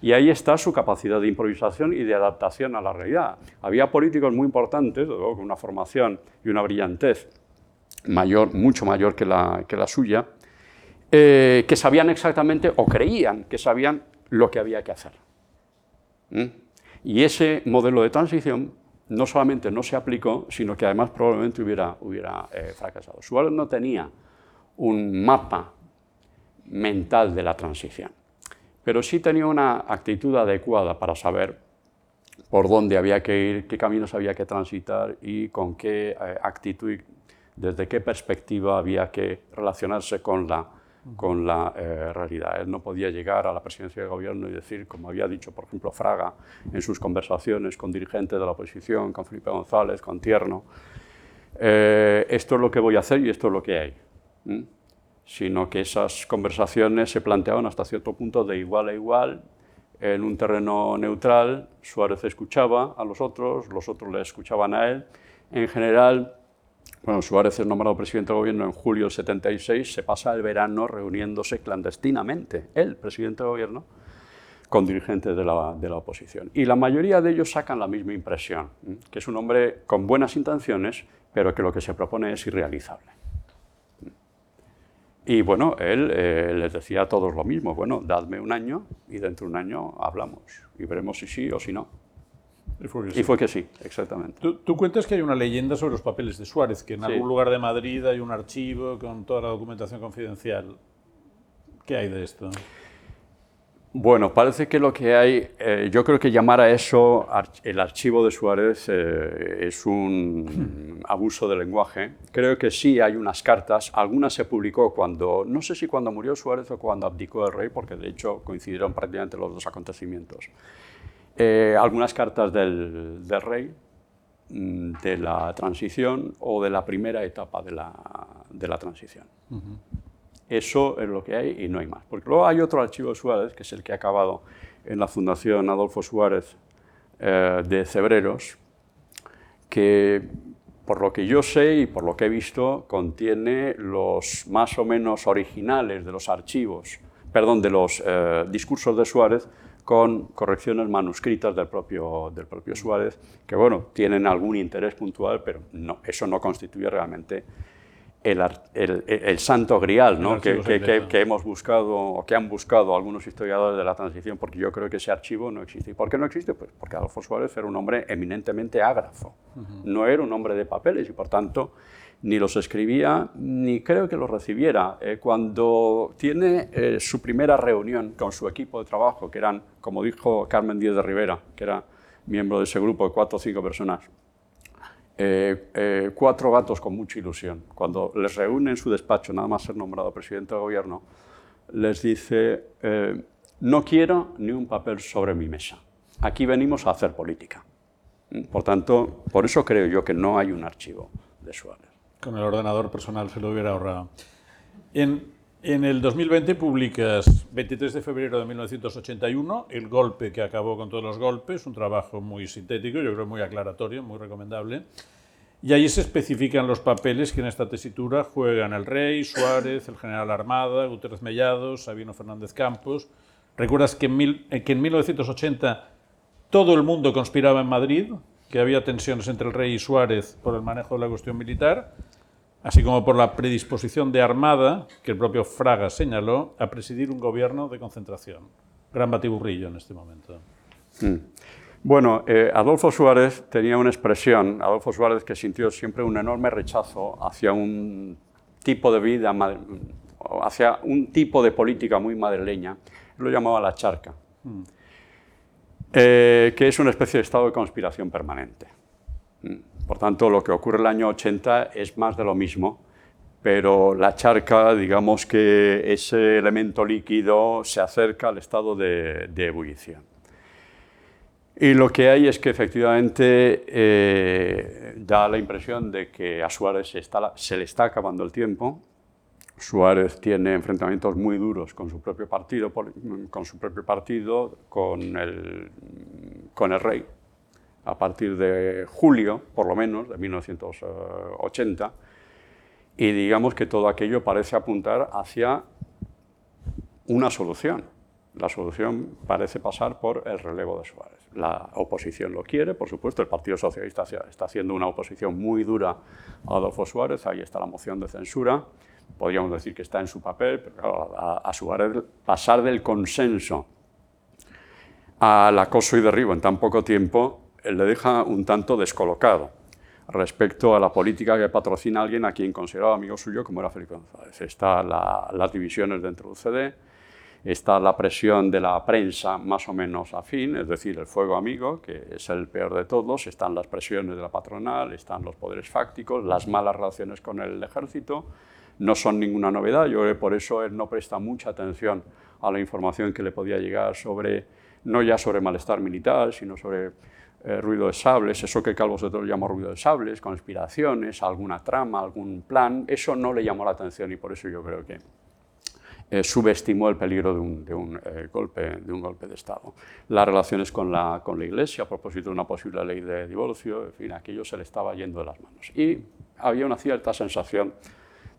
Y ahí está su capacidad de improvisación y de adaptación a la realidad. Había políticos muy importantes, con una formación y una brillantez mayor, mucho mayor que la, que la suya, eh, que sabían exactamente o creían que sabían lo que había que hacer. Y ese modelo de transición no solamente no se aplicó, sino que además probablemente hubiera, hubiera eh, fracasado. Suárez no tenía un mapa mental de la transición, pero sí tenía una actitud adecuada para saber por dónde había que ir, qué caminos había que transitar y con qué eh, actitud, desde qué perspectiva había que relacionarse con la con la eh, realidad. Él no podía llegar a la presidencia del gobierno y decir, como había dicho, por ejemplo, Fraga en sus conversaciones con dirigentes de la oposición, con Felipe González, con Tierno, eh, esto es lo que voy a hacer y esto es lo que hay. Sino que esas conversaciones se planteaban hasta cierto punto de igual a igual, en un terreno neutral, Suárez escuchaba a los otros, los otros le escuchaban a él. En general, bueno, Suárez es nombrado presidente del gobierno en julio del 76, se pasa el verano reuniéndose clandestinamente, el presidente del gobierno, con dirigentes de la, de la, oposición. Y la mayoría de ellos sacan la misma impresión, que es un hombre con buenas intenciones, pero que lo que se propone es irrealizable. Y bueno, él eh, les decía a todos lo mismo, bueno, dadme un año y dentro de un año hablamos y veremos si sí o si no. Y fue que sí, exactamente.
Tú, cuentas que hay una leyenda sobre los papeles de Suárez, que en algún lugar de Madrid hay un archivo con toda la documentación confidencial. ¿Qué hay de esto?
Bueno, parece que lo que hay, eh, yo creo que llamar a eso el archivo de Suárez eh, es un [laughs] abuso de lenguaje. Creo que sí hay unas cartas, algunas se publicó cuando, no sé si cuando murió Suárez o cuando abdicó el rey, porque de hecho coincidieron prácticamente los dos acontecimientos. Eh, algunas cartas del, rey mm, de la transición o de la primera etapa de la, de la transición. Eso es lo que hay y no hay más. Porque luego hay otro archivo de Suárez, que es el que ha acabado en la Fundación Adolfo Suárez eh, de Cebreros, que por lo que yo sé y por lo que he visto, contiene los más o menos originales de los archivos, perdón, de los eh, discursos de Suárez con correcciones manuscritas del propio, del propio Suárez, que bueno, tienen algún interés puntual, pero no, eso no constituye realmente el, el, el santo grial ¿no? que, que, que, hemos buscado o que han buscado algunos historiadores de la transición, porque yo creo que ese archivo no existe. ¿Y por qué no existe? Pues porque Adolfo Suárez era un hombre eminentemente ágrafo, no era un hombre de papeles y por tanto ni los escribía, ni creo que los recibiera. Eh, cuando tiene eh, su primera reunión con su equipo de trabajo, que eran, como dijo Carmen Díez de Rivera, que era miembro de ese grupo de cuatro o cinco personas, eh, cuatro gatos con mucha ilusión. Cuando les reúne en su despacho, nada más ser nombrado presidente del gobierno, les dice, no quiero ni un papel sobre mi mesa. Aquí venimos a hacer política. Por tanto, por eso creo yo que no hay un archivo de Suárez
con el ordenador personal se lo hubiera ahorrado. En, En el 2020 publicas 23 de febrero de 1981, El golpe que acabó con todos los golpes, un trabajo muy sintético, yo creo muy aclaratorio, muy recomendable. Y ahí se especifican los papeles que en esta tesitura juegan el rey, Suárez, el general Armada, Gutiérrez Mellado, Sabino Fernández Campos. ¿Recuerdas que en, que en 1980 todo el mundo conspiraba en Madrid, que había tensiones entre el rey y Suárez por el manejo de la cuestión militar? Así como por la predisposición de Armada, que el propio Fraga señaló, a presidir un gobierno de concentración. Gran batiburrillo en este momento.
Mm. Bueno, eh, Adolfo Suárez tenía una expresión, Adolfo Suárez que sintió siempre un enorme rechazo hacia un tipo de vida, hacia un tipo de política muy madrileña, lo llamaba la charca, mm. eh, que es una especie de estado de conspiración permanente. Mm. Por tanto, lo que ocurre en el año 80 es más de lo mismo, pero la charca, digamos que ese elemento líquido se acerca al estado de, ebullición. Y lo que hay es que efectivamente eh, da la impresión de que a Suárez se, le está acabando el tiempo. Suárez tiene enfrentamientos muy duros con su propio partido, con, su propio partido, con el rey, a partir de julio, por lo menos, de 1980, y digamos que todo aquello parece apuntar hacia una solución. La solución parece pasar por el relevo de Suárez. La oposición lo quiere, por supuesto, el Partido Socialista está haciendo una oposición muy dura a Adolfo Suárez, ahí está la moción de censura, podríamos decir que está en su papel, pero a, a Suárez pasar del consenso al acoso y derribo en tan poco tiempo le deja un tanto descolocado respecto a la política que patrocina alguien a quien consideraba amigo suyo, como era Felipe González. Está las divisiones dentro del CD, está la presión de la prensa más o menos afín, es decir, el fuego amigo, que es el peor de todos, están las presiones de la patronal, están los poderes fácticos, las malas relaciones con el ejército, no son ninguna novedad, yo creo que por eso él no presta mucha atención a la información que le podía llegar sobre, no ya sobre malestar militar, sino sobre eh, ruido de sables, eso que Calvo Sotelo llamó ruido de sables, conspiraciones, alguna trama, algún plan, eso no le llamó la atención y por eso yo creo que eh, subestimó el peligro de un, eh, golpe, de un golpe de Estado. Las relaciones con la, con la Iglesia a propósito de una posible ley de divorcio, en fin, aquello se le estaba yendo de las manos. Y había una cierta sensación,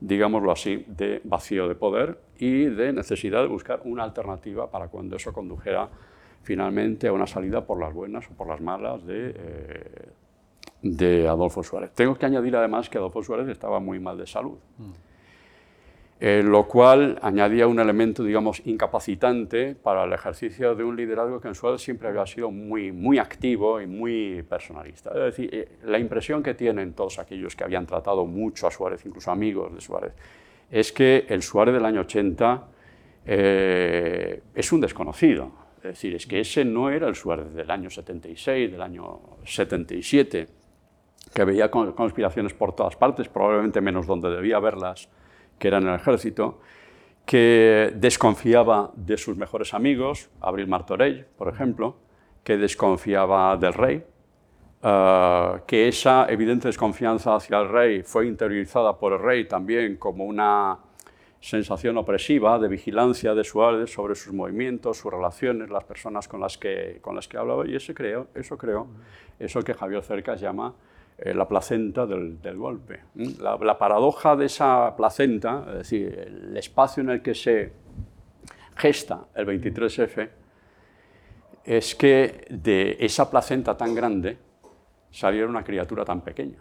digámoslo así, de vacío de poder y de necesidad de buscar una alternativa para cuando eso condujera finalmente a una salida por las buenas o por las malas de, eh, de Adolfo Suárez. Tengo que añadir además que Adolfo Suárez estaba muy mal de salud, mm. eh, lo cual añadía un elemento, digamos, incapacitante para el ejercicio de un liderazgo que en Suárez siempre había sido muy, muy activo y muy personalista. Es decir, eh, la impresión que tienen todos aquellos que habían tratado mucho a Suárez, incluso amigos de Suárez, es que el Suárez del año 80 es un desconocido es decir, es que ese no era el Suárez del año 76, del año 77, que veía conspiraciones por todas partes, probablemente menos donde debía verlas, que era en el ejército, que desconfiaba de sus mejores amigos, Abril Martorell, por ejemplo, que desconfiaba del rey, eh, que esa evidente desconfianza hacia el rey fue interiorizada por el rey también como una sensación opresiva de vigilancia de Suárez sobre sus movimientos, sus relaciones, las personas con las que, con las que hablaba, y ese creo, eso creo, eso que Javier Cercas llama eh, la placenta del, golpe. La, la, paradoja de esa placenta, es decir, el espacio en el que se gesta el 23F, es que de esa placenta tan grande saliera una criatura tan pequeña.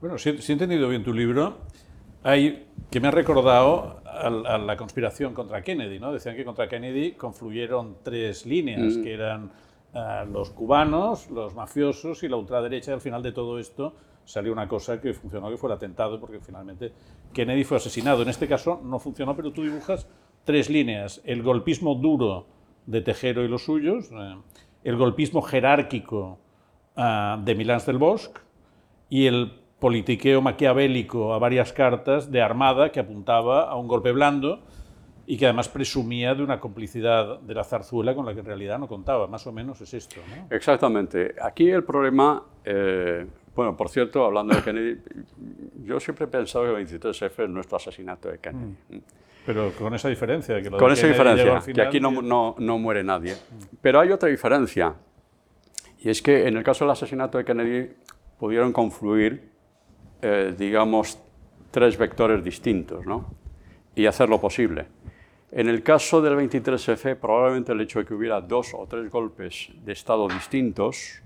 Bueno, si, si he entendido bien tu libro, hay, que me ha recordado a, la conspiración contra Kennedy, ¿no? Decían que contra Kennedy confluyeron tres líneas, mm. que eran eh, los cubanos, los mafiosos y la ultraderecha, y al final de todo esto salió una cosa que funcionó, que fue el atentado, porque finalmente Kennedy fue asesinado. En este caso no funcionó, pero tú dibujas tres líneas. El golpismo duro de Tejero y los suyos, eh, el golpismo jerárquico eh, de Milán del Bosque y el politiqueo maquiavélico a varias cartas de Armada que apuntaba a un golpe blando y que además presumía de una complicidad de la zarzuela con la que en realidad no contaba. Más o menos es esto.
Exactamente. Aquí el problema, eh, Bueno, por cierto, hablando de Kennedy, yo siempre he pensado que el 23F es nuestro asesinato de Kennedy.
Mm. Pero con esa diferencia. Que
con esa diferencia, que aquí no, no, no, muere nadie. Pero hay otra diferencia, y es que en el caso del asesinato de Kennedy pudieron confluir, eh, digamos, tres vectores distintos, ¿no? Y hacerlo posible. En el caso del 23F, probablemente el hecho de que hubiera dos o tres golpes de Estado distintos,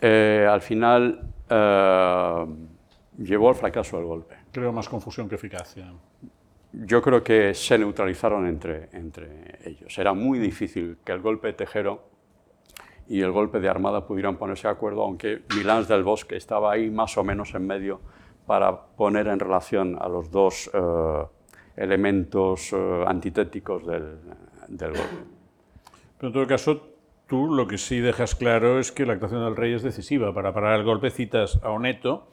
eh, al final eh, llevó al fracaso del golpe.
Creo más confusión que eficacia.
Yo creo que se neutralizaron entre, entre ellos. Era muy difícil que el golpe de Tejero y el golpe de Armada pudieran ponerse de acuerdo, aunque Milán del Bosque estaba ahí más o menos en medio para poner en relación a los dos eh, elementos eh, antitéticos del, del, golpe.
Pero en todo caso, tú lo que sí dejas claro es que la actuación del rey es decisiva. Para parar el golpe citas a Oneto.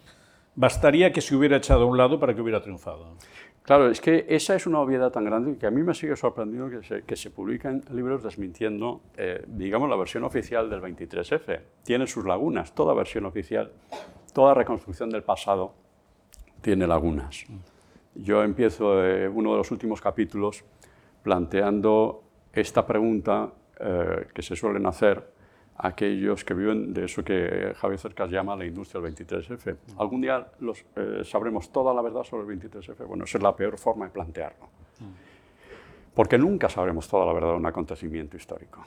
Bastaría que se hubiera echado a un lado para que hubiera triunfado.
Claro, es que esa es una obviedad tan grande que a mí me sigue sorprendiendo que se, que se publican libros desmintiendo, eh, digamos, la versión oficial del 23F. Tiene sus lagunas, toda versión oficial, toda reconstrucción del pasado tiene lagunas. Yo empiezo eh, uno de los últimos capítulos planteando esta pregunta eh, que se suelen hacer aquellos que viven de eso que Javier Cercas llama la industria del 23F. ¿Algún día los, eh, sabremos toda la verdad sobre el 23F? Bueno, esa es la peor forma de plantearlo. Porque nunca sabremos toda la verdad de un acontecimiento histórico.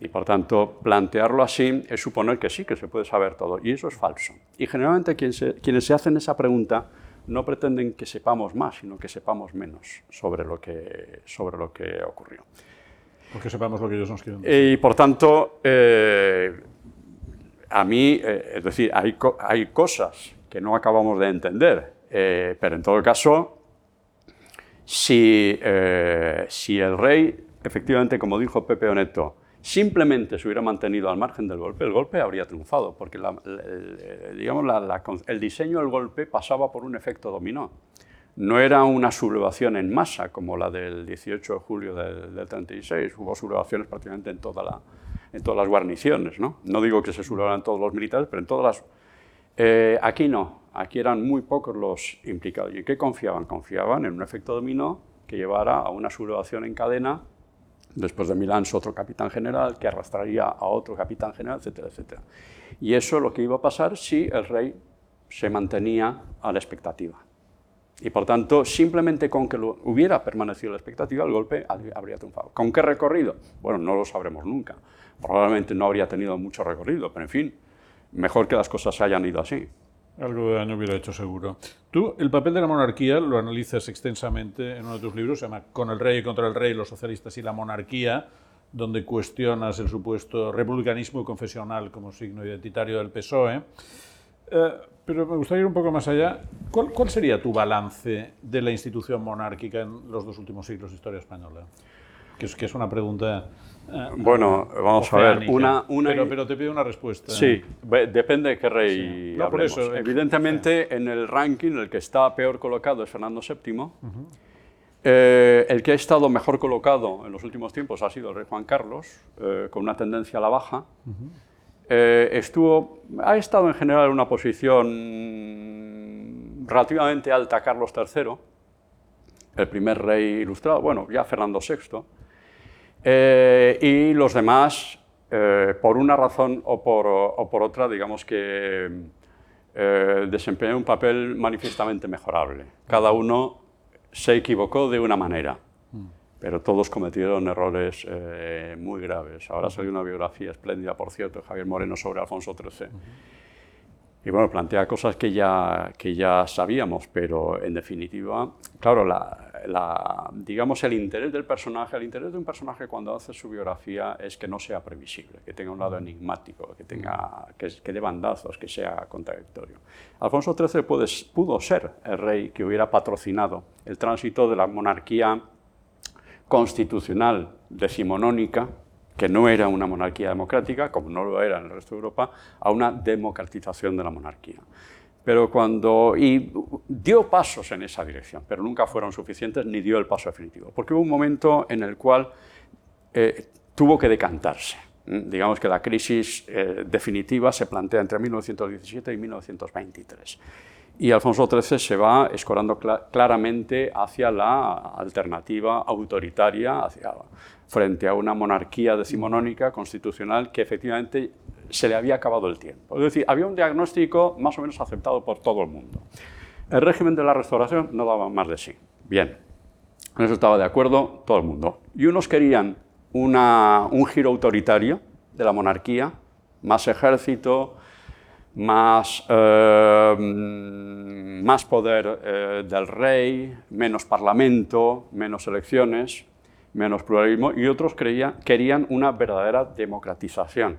Y por tanto, plantearlo así es suponer que sí, que se puede saber todo. Y eso es falso. Y generalmente quienes se hacen esa pregunta no pretenden que sepamos más, sino que sepamos menos sobre lo que, sobre lo que ocurrió.
Porque sepamos lo que ellos nos quieren.
Y por tanto, eh, a mí, eh, es decir, hay, cosas que no acabamos de entender, eh, pero en todo caso, si, si el rey, efectivamente, como dijo Pepe Oneto, simplemente se hubiera mantenido al margen del golpe, el golpe habría triunfado, porque digamos, el diseño del golpe pasaba por un efecto dominó. No era una sublevación en masa como la del 18 de julio del, 36, hubo sublevaciones prácticamente en, todas las guarniciones. ¿no? no digo que se sublevaran todos los militares, pero en todas las... Eh, aquí no, aquí eran muy pocos los implicados. ¿Y en qué confiaban? Confiaban en un efecto dominó que llevara a una sublevación en cadena Después de Milán, otro capitán general que arrastraría a otro capitán general, etcétera, etcétera. Y eso es lo que iba a pasar si el rey se mantenía a la expectativa. Y por tanto, simplemente con que lo hubiera permanecido la expectativa, el golpe habría triunfado. ¿Con qué recorrido? Bueno, no lo sabremos nunca. Probablemente no habría tenido mucho recorrido, pero en fin, mejor que las cosas hayan ido así.
Algo de daño hubiera hecho seguro. Tú, el papel de la monarquía lo analizas extensamente en uno de tus libros, se llama Con el rey y contra el rey, los socialistas y la monarquía, donde cuestionas el supuesto republicanismo confesional como signo identitario del PSOE. Eh, pero me gustaría ir un poco más allá. ¿Cuál, ¿Cuál, sería tu balance de la institución monárquica en los dos últimos siglos de historia española? Que es, que es una pregunta
eh, bueno, vamos a ver. Una, una...
Pero, te pido una respuesta.
Sí, depende de qué rey por eso, Evidentemente, en el ranking, el que está peor colocado es Fernando VII. Eh, el que ha estado mejor colocado en los últimos tiempos ha sido el rey Juan Carlos, eh, con una tendencia a la baja. Estuvo, ha estado en general en una posición relativamente alta Carlos III, el primer rey ilustrado, bueno, ya Fernando VI. Eh, y los demás, eh, por una razón o por, otra, digamos que eh, desempeñan un papel manifiestamente mejorable. Cada uno se equivocó de una manera, pero todos cometieron errores muy graves. Ahora salió una biografía espléndida, por cierto, de Javier Moreno sobre Alfonso XIII. Y bueno, plantea cosas que ya, que ya sabíamos, pero en definitiva, claro, la, digamos el interés del personaje, el interés de un personaje cuando hace su biografía es que no sea previsible, que tenga un lado enigmático, que, tenga, que, que dé bandazos, que sea contradictorio. Alfonso XIII pudo ser el rey que hubiera patrocinado el tránsito de la monarquía constitucional decimonónica que no era una monarquía democrática, como no lo era en el resto de Europa, a una democratización de la monarquía. Pero cuando, y dio pasos en esa dirección, pero nunca fueron suficientes ni dio el paso definitivo, porque hubo un momento en el cual eh, tuvo que decantarse. Digamos que la crisis eh, definitiva se plantea entre 1917 y 1923. Y Alfonso XIII se va escorando claramente hacia la alternativa autoritaria, frente a una monarquía decimonónica constitucional que efectivamente se le había acabado el tiempo. Es decir, había un diagnóstico más o menos aceptado por todo el mundo. El régimen de la restauración no daba más de sí. Bien, en eso estaba de acuerdo todo el mundo. Y unos querían un giro autoritario de la monarquía, más ejército, más, eh, más poder eh, del rey, menos parlamento, menos elecciones, menos pluralismo, y otros querían una verdadera democratización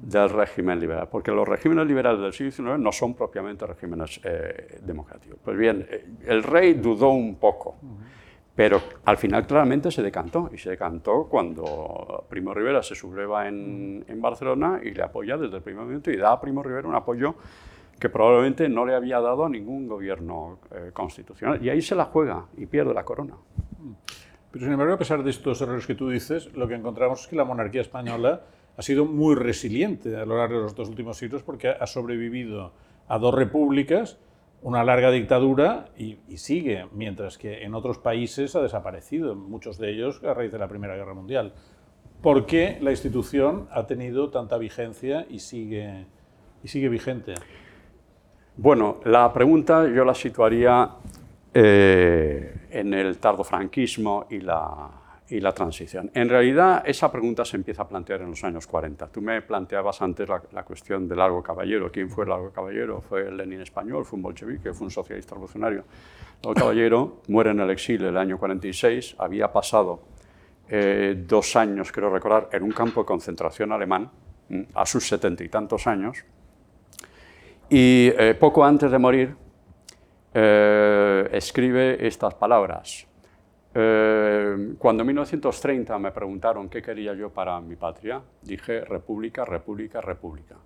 del régimen liberal, porque los regímenes liberales del siglo XIX no son propiamente regímenes eh, democráticos. Pues bien, el rey dudó un poco. Pero al final claramente se decantó, y se decantó cuando Primo Rivera se subleva en, Barcelona y le apoya desde el primer momento y da a Primo Rivera un apoyo que probablemente no le había dado a ningún gobierno eh, constitucional. Y ahí se la juega y pierde la corona.
Pero sin embargo, a pesar de estos errores que tú dices, lo que encontramos es que la monarquía española ha sido muy resiliente a lo largo de los dos últimos siglos porque ha sobrevivido a dos repúblicas una larga dictadura y, sigue, mientras que en otros países ha desaparecido, muchos de ellos a raíz de la Primera Guerra Mundial. ¿Por qué la institución ha tenido tanta vigencia y sigue, y sigue vigente?
Bueno, la pregunta yo la situaría eh, en el tardofranquismo y la, y la transición. En realidad, esa pregunta se empieza a plantear en los años 40. Tú me planteabas antes la, cuestión del Largo Caballero. ¿Quién fue el Largo Caballero? ¿Fue el Lenin español? ¿Fue un bolchevique? ¿Fue un socialista revolucionario? El Caballero muere en el exilio el año 46. Había pasado eh, dos años, creo recordar, en un campo de concentración alemán, a sus setenta y tantos años. Y eh, poco antes de morir, eh, escribe estas palabras. Eh, cuando en 1930 me preguntaron qué quería yo para mi patria, dije república, república, república.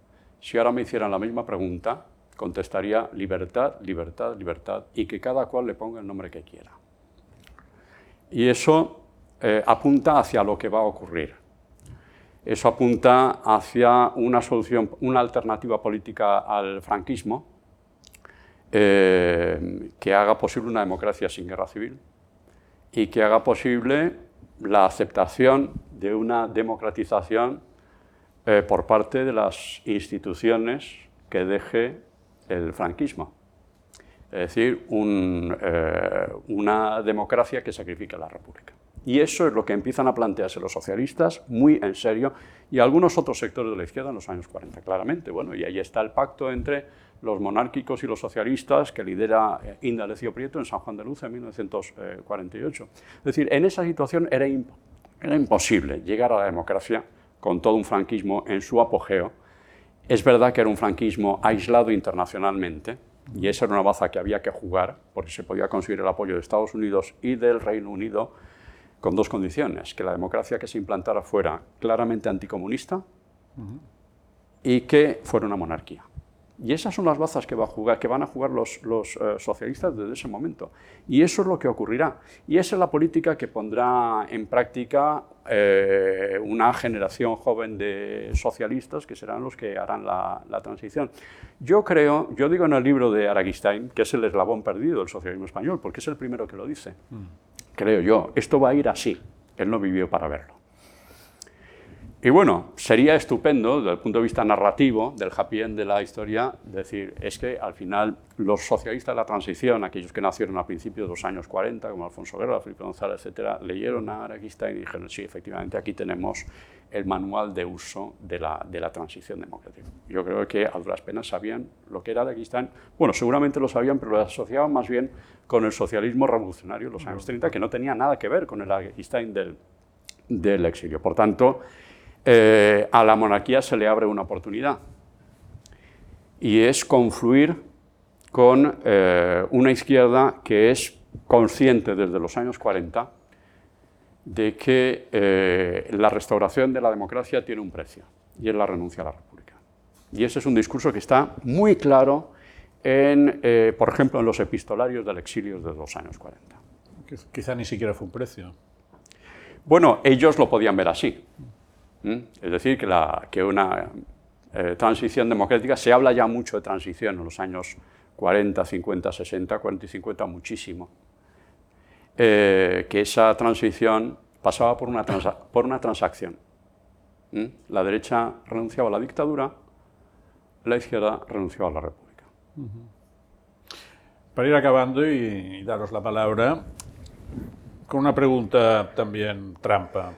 Si ahora me hicieran la misma pregunta, contestaría libertad, libertad, libertad y que cada cual le ponga el nombre que quiera. Y eso eh, apunta hacia lo que va a ocurrir. Eso apunta hacia una solución, una alternativa política al franquismo eh, que haga posible una democracia sin guerra civil, y que haga posible la aceptación de una democratización eh, por parte de las instituciones que deje el franquismo. Es decir, eh, una democracia que sacrifique la república. Y eso es lo que empiezan a plantearse los socialistas muy en serio y algunos otros sectores de la izquierda en los años 40, claramente. Bueno, y ahí está el pacto entre los monárquicos y los socialistas que lidera eh, Indalecio Prieto en San Juan de Luz en 1948. Es decir, en esa situación era, era imposible llegar a la democracia con todo un franquismo en su apogeo. Es verdad que era un franquismo aislado internacionalmente, y esa era una baza que había que jugar, porque se podía conseguir el apoyo de Estados Unidos y del Reino Unido con dos condiciones, que la democracia que se implantara fuera claramente anticomunista y que fuera una monarquía. Y esas son las bazas que, va a jugar, que van a jugar los, eh, socialistas desde ese momento. Y eso es lo que ocurrirá. Y esa es la política que pondrá en práctica eh, una generación joven de socialistas que serán los que harán la, la, transición. Yo creo, yo digo en el libro de Araguistain, que es el eslabón perdido del socialismo español, porque es el primero que lo dice. Mm creo yo. Esto va a ir así. Él no vivió para verlo. Y bueno, sería estupendo, desde el punto de vista narrativo, del happy end de la historia, decir, es que al final los socialistas de la transición, aquellos que nacieron a principios de los años 40, como Alfonso Guerra, Felipe González, etc., leyeron a Araquista y dijeron, sí, efectivamente, aquí tenemos el manual de uso de la, de la transición democrática. Yo creo que a duras penas sabían lo que era Araquistán. Bueno, seguramente lo sabían, pero lo asociaban más bien con el socialismo revolucionario de los años 30, que no tenía nada que ver con el Araquistán del, del exilio. Por tanto, eh, a la monarquía se le abre una oportunidad y es confluir con eh, una izquierda que es consciente desde los años 40 de que eh, la restauración de la democracia tiene un precio y es la renuncia a la república. Y ese es un discurso que está muy claro, en, por ejemplo, en los epistolarios del exilio de los años 40.
Quizá ni siquiera fue un precio.
Bueno, ellos lo podían ver así Es decir, que, la, que una eh, transición democrática, se habla ya mucho de transición en los años 40, 50, 60, 40 y 50, muchísimo. Eh, que esa transición pasaba por una, por una transacción. La derecha renunciaba a la dictadura, la izquierda renunciaba a la república.
Para ir acabando y, daros la palabra, con una pregunta también trampa.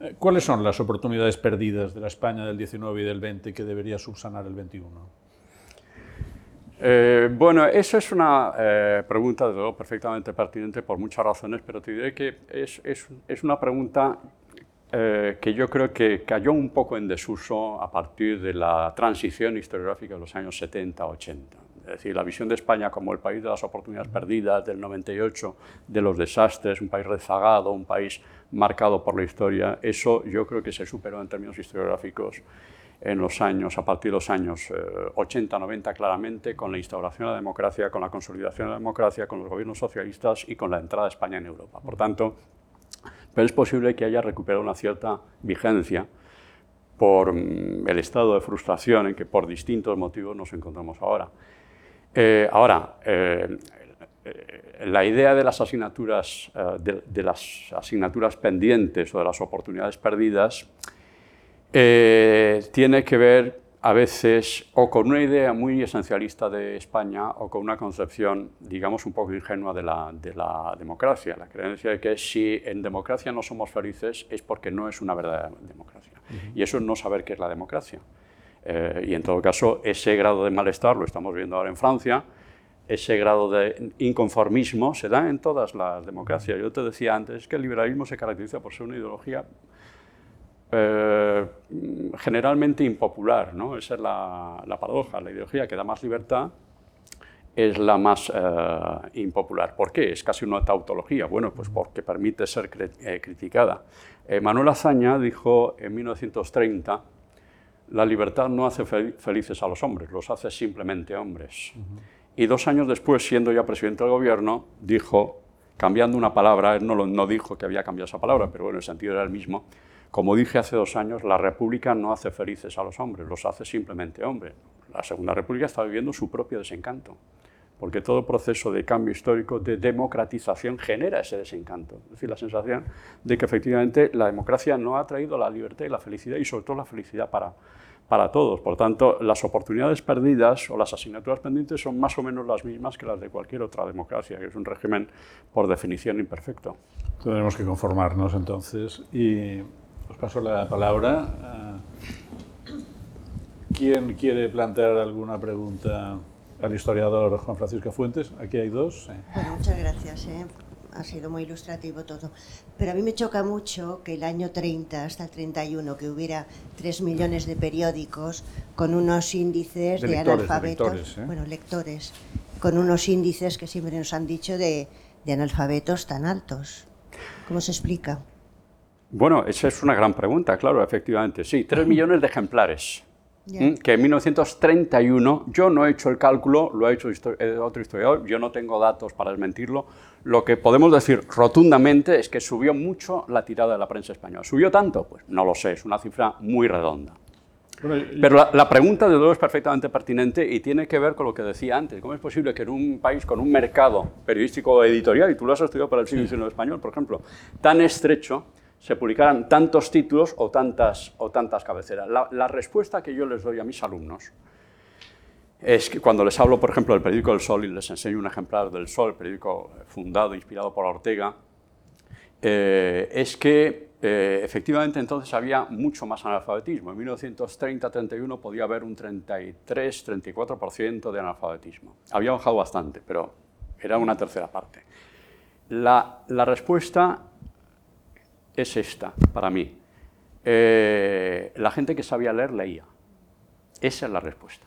Eh, ¿Cuáles son las oportunidades perdidas de la España del 19 y del 20 que debería subsanar el 21?
Eh, bueno, esa es una eh, pregunta, de luego, perfectamente pertinente por muchas razones, pero te diré que es, es, es una pregunta que yo creo que cayó un poco en desuso a partir de la transición historiográfica de los años 70-80. Es decir, la visión de España como el país de las oportunidades perdidas, del 98, de los desastres, un país rezagado, un país marcado por la historia, eso yo creo que se superó en términos historiográficos en los años, a partir de los años 80-90 eh, claramente, con la instauración de la democracia, con la consolidación de la democracia, con los gobiernos socialistas y con la entrada de España en Europa. Por tanto, pero es posible que haya recuperado una cierta vigencia por mm, el estado de frustración en que por distintos motivos nos encontramos ahora. Eh, ahora, eh, la idea de las asignaturas, eh, de, las asignaturas pendientes o de las oportunidades perdidas tiene que ver a veces o con una idea muy esencialista de España o con una concepción, digamos, un poco ingenua de la, de la democracia. La creencia de que si en democracia no somos felices es porque no es una verdadera democracia. Y eso es no saber qué es la democracia. Eh, y en todo caso, ese grado de malestar lo estamos viendo ahora en Francia, ese grado de inconformismo se da en todas las democracias. Yo te decía antes que el liberalismo se caracteriza por ser una ideología eh, generalmente impopular, ¿no? esa es la, la, paradoja, la ideología que da más libertad es la más eh, impopular. ¿Por qué? Es casi una tautología. Bueno, pues porque permite ser criticada. Manuel Azaña dijo en 1930 la libertad no hace felices a los hombres, los hace simplemente hombres. Y dos años después, siendo ya presidente del gobierno, dijo, cambiando una palabra, él no, no dijo que había cambiado esa palabra, pero bueno, el sentido era el mismo, como dije hace dos años, la República no hace felices a los hombres, los hace simplemente hombres. La Segunda República está viviendo su propio desencanto porque todo proceso de cambio histórico, de democratización, genera ese desencanto. Es decir, la sensación de que efectivamente la democracia no ha traído la libertad y la felicidad, y sobre todo la felicidad para, para todos. Por tanto, las oportunidades perdidas o las asignaturas pendientes son más o menos las mismas que las de cualquier otra democracia, que es un régimen por definición imperfecto.
Tendremos que conformarnos entonces. Y os paso la palabra. ¿Quién quiere plantear alguna pregunta? Al historiador Juan Francisco Fuentes. Aquí hay dos.
Bueno, muchas gracias. ¿eh? Ha sido muy ilustrativo todo. Pero a mí me choca mucho que el año 30 hasta el 31, que hubiera 3 millones de periódicos con unos índices de, analfabetos, ¿eh? bueno, lectores, con unos índices que siempre nos han dicho de, de analfabetos tan altos. ¿Cómo se explica?
Bueno, esa es una gran pregunta, claro, efectivamente. Sí, 3 [laughs] millones de ejemplares que en 1931, yo no he hecho el cálculo, lo ha hecho otro historiador, yo no tengo datos para desmentirlo, lo que podemos decir rotundamente es que subió mucho la tirada de la prensa española. ¿Subió tanto? Pues no lo sé, es una cifra muy redonda. Pero la, pregunta de nuevo es perfectamente pertinente y tiene que ver con lo que decía antes. ¿Cómo es posible que en un país con un mercado periodístico editorial, y tú lo has estudiado para el siglo XIX español, por ejemplo, tan estrecho, se publicaran tantos títulos o tantas, o tantas cabeceras. La, respuesta que yo les doy a mis alumnos es que cuando les hablo, por ejemplo, del periódico El Sol y les enseño un ejemplar del Sol, periódico fundado, inspirado por Ortega, eh, es que eh, efectivamente entonces había mucho más analfabetismo. En 1930-31 podía haber un 33-34% de analfabetismo. Había bajado bastante, pero era una tercera parte. La, la respuesta es esta, para mí. Eh, la gente que sabía leer leía. Esa es la respuesta.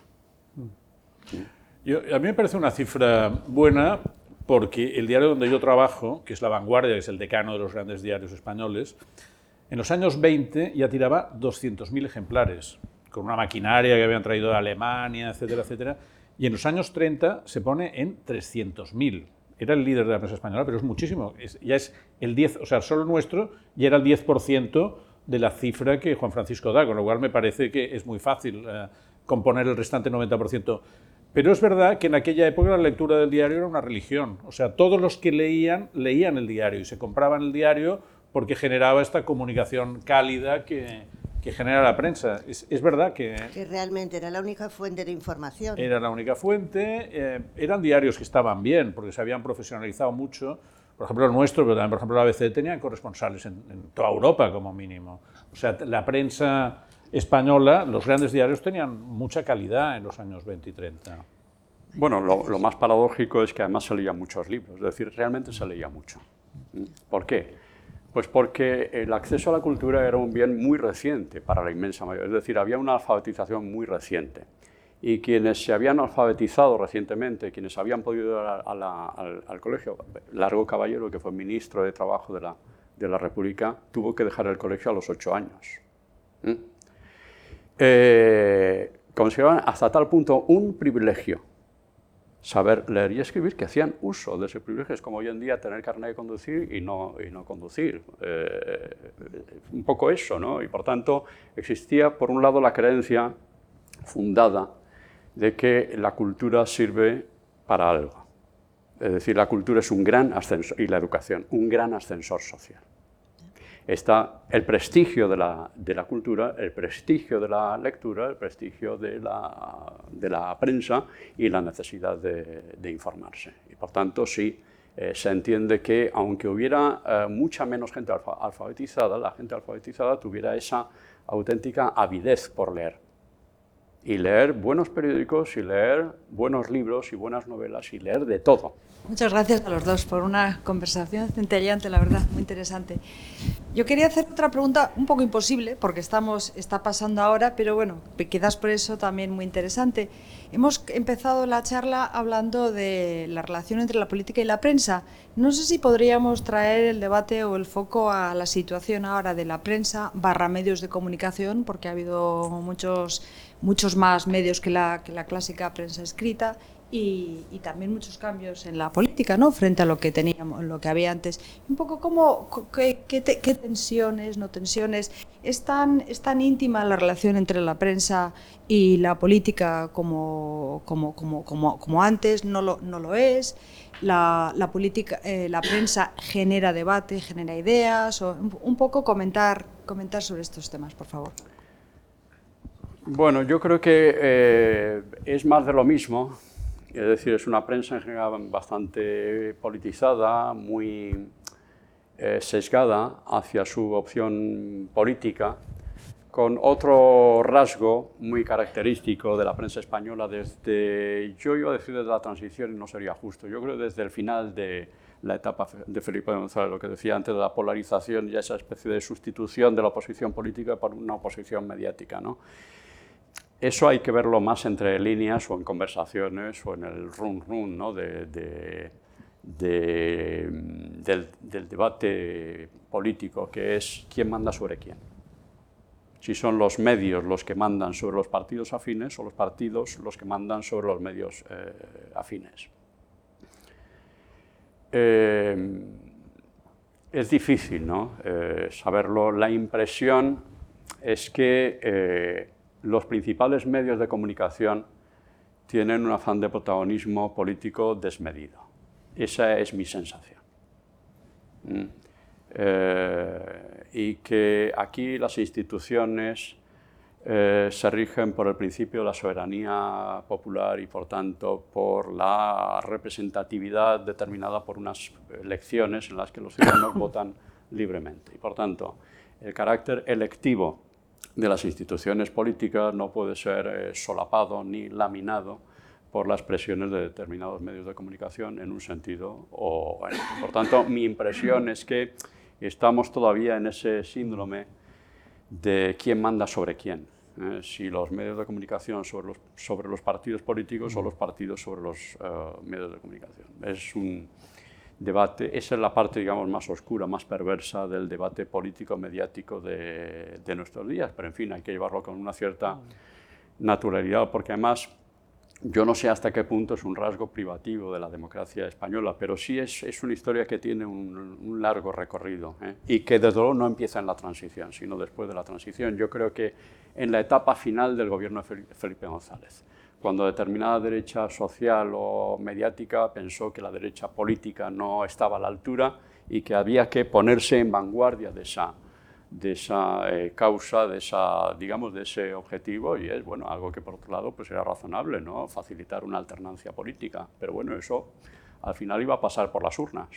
a mí me parece una cifra buena porque el diario donde yo trabajo, que es La Vanguardia, que es el decano de los grandes diarios españoles, en los años 20 ya tiraba 200.000 ejemplares, con una maquinaria que habían traído de Alemania, etcétera, etcétera, y en los años 30 se pone en 300.000 era el líder de la prensa española, pero es muchísimo. ya es el 10, o sea, solo nuestro ya era el 10% de la cifra que Juan Francisco da, con lo cual me parece que es muy fácil eh, componer el restante 90%. Pero es verdad que en aquella época la lectura del diario era una religión. O sea, todos los que leían, leían el diario y se compraban el diario porque generaba esta comunicación cálida que, que genera la prensa. Es, es, verdad que...
Que realmente era la única fuente de información.
Era la única fuente. Eh, eran diarios que estaban bien, porque se habían profesionalizado mucho. Por ejemplo, el nuestro, pero también, por ejemplo, la ABC tenía corresponsales en, en toda Europa, como mínimo. O sea, la prensa española, los grandes diarios tenían mucha calidad en los años 20 y 30.
Bueno, lo, lo más paradójico es que además se leían muchos libros, es decir, realmente se leía mucho. ¿Por qué? Pues porque el acceso a la cultura era un bien muy reciente para la inmensa mayoría, es decir, había una alfabetización muy reciente. Y quienes se habían alfabetizado recientemente, quienes habían podido ir al, colegio, Largo Caballero, que fue ministro de Trabajo de la, de la República, tuvo que dejar el colegio a los ocho años. ¿Mm? Eh, consideraban hasta tal punto un privilegio saber leer y escribir, que hacían uso de ese privilegio. Es como hoy en día tener carnet de conducir y no, y no conducir. Eh, un poco eso, ¿no? Y por tanto existía, por un lado, la creencia fundada de que la cultura sirve para algo. Es decir, la cultura es un gran ascensor, y la educación, un gran ascensor social está el prestigio de la, cultura, el prestigio de la lectura, el prestigio de la, prensa y la necesidad de, informarse. Y por tanto, sí, eh, se entiende que aunque hubiera eh, mucha menos gente alfa, alfabetizada, la gente alfabetizada tuviera esa auténtica avidez por leer. Y leer buenos periódicos, y leer buenos libros y buenas novelas, y leer de todo.
Muchas gracias a los dos por una conversación centellante, la verdad, muy interesante. Yo quería hacer otra pregunta un poco imposible, porque estamos, está pasando ahora, pero bueno, quizás por eso también muy interesante. Hemos empezado la charla hablando de la relación entre la política y la prensa. No sé si podríamos traer el debate o el foco a la situación ahora de la prensa barra medios de comunicación, porque ha habido muchos, muchos más medios que la, que la clásica prensa escrita y, y, también muchos cambios en la política, ¿no? Frente a lo que teníamos, lo que había antes. Un poco cómo, qué, qué, qué tensiones, no tensiones. ¿Es tan, ¿Es tan íntima la relación entre la prensa y la política como, como, como, como, como antes? No lo, no lo es. La, la política, eh, la prensa genera debate, genera ideas. O, un poco comentar, comentar sobre estos temas, por favor.
Bueno, yo creo que eh, es más de lo mismo es decir, es una prensa en general bastante politizada, muy eh, sesgada hacia su opción política, con otro rasgo muy característico de la prensa española desde, yo iba a decir desde la transición y no sería justo, yo creo desde el final de la etapa de Felipe González, lo que decía antes de la polarización y esa especie de sustitución de la oposición política por una oposición mediática. ¿no? Eso hay que verlo más entre líneas o en conversaciones o en el run run ¿no? de, de, de, del, debate político, que es quién manda sobre quién. Si son los medios los que mandan sobre los partidos afines o los partidos los que mandan sobre los medios eh, afines. Eh, es difícil ¿no? eh, saberlo. La impresión es que los principales medios de comunicación tienen un afán de protagonismo político desmedido. Esa es mi sensación. ¿Mm? Eh, y que aquí las instituciones eh, se rigen por el principio de la soberanía popular y por tanto por la representatividad determinada por unas elecciones en las que los ciudadanos [coughs] votan libremente. Y por tanto, el carácter electivo de las instituciones políticas no puede ser eh, solapado ni laminado por las presiones de determinados medios de comunicación en un sentido o en otro. Por tanto, mi impresión es que estamos todavía en ese síndrome de quién manda sobre quién. Eh, si los medios de comunicación sobre los, sobre los partidos políticos o los partidos sobre los uh, medios de comunicación. Es un, esa es la parte, digamos, más oscura, más perversa del debate político-mediático de, de, nuestros días, pero en fin, hay que llevarlo con una cierta naturalidad, porque además yo no sé hasta qué punto es un rasgo privativo de la democracia española, pero sí es, una historia que tiene un, un largo recorrido ¿eh? y que desde luego no empieza en la transición, sino después de la transición. Yo creo que en la etapa final del gobierno de Felipe González, cuando determinada derecha social o mediática pensó que la derecha política no estaba a la altura y que había que ponerse en vanguardia de esa de esa eh, causa, de, esa, digamos, de ese objetivo y es bueno, algo que por otro lado pues era razonable, ¿no? facilitar una alternancia política. Pero bueno, eso al final iba a pasar por las urnas.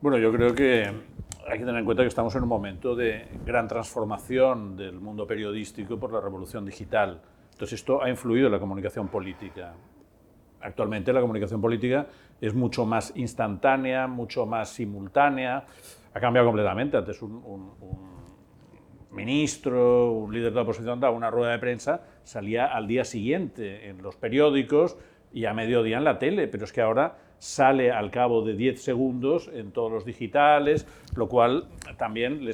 Bueno, yo creo que hay que tener en cuenta que estamos en un momento de gran transformación del mundo periodístico por la revolución digital. Entonces esto ha influido en la comunicación política. Actualmente la comunicación política es mucho más instantánea, mucho más simultánea ha cambiado completamente. Antes un, ministro, un líder de la oposición daba una rueda de prensa, salía al día siguiente en los periódicos y a mediodía en la tele, pero es que ahora sale al cabo de 10 segundos en todos los digitales, lo cual también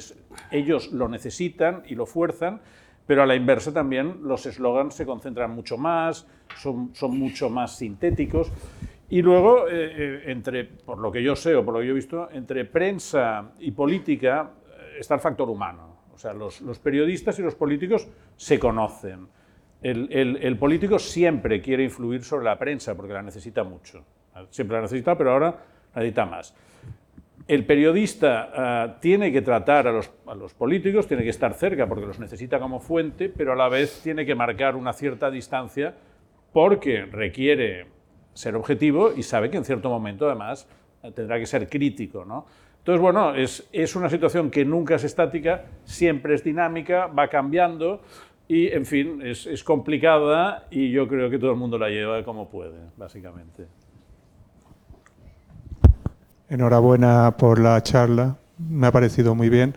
ellos lo necesitan y lo fuerzan, pero a la inversa también los eslogans se concentran mucho más, son, son mucho más sintéticos. Y luego, eh, eh, entre, por lo que yo sé o por lo que yo he visto, entre prensa y política eh, está el factor humano. O sea, los, los periodistas y los políticos se conocen. El, el, el, político siempre quiere influir sobre la prensa porque la necesita mucho. Siempre la necesita, pero ahora la necesita más. El periodista uh, tiene que tratar a los, políticos, tiene que estar cerca porque los necesita como fuente, pero a la vez tiene que marcar una cierta distancia porque requiere ser objetivo y sabe que en cierto momento además tendrá que ser crítico. ¿no? Entonces, bueno, es, una situación que nunca es estática, siempre es dinámica, va cambiando y, en fin, es complicada y yo creo que todo el mundo la lleva como puede, básicamente.
Enhorabuena por la charla, me ha parecido muy bien.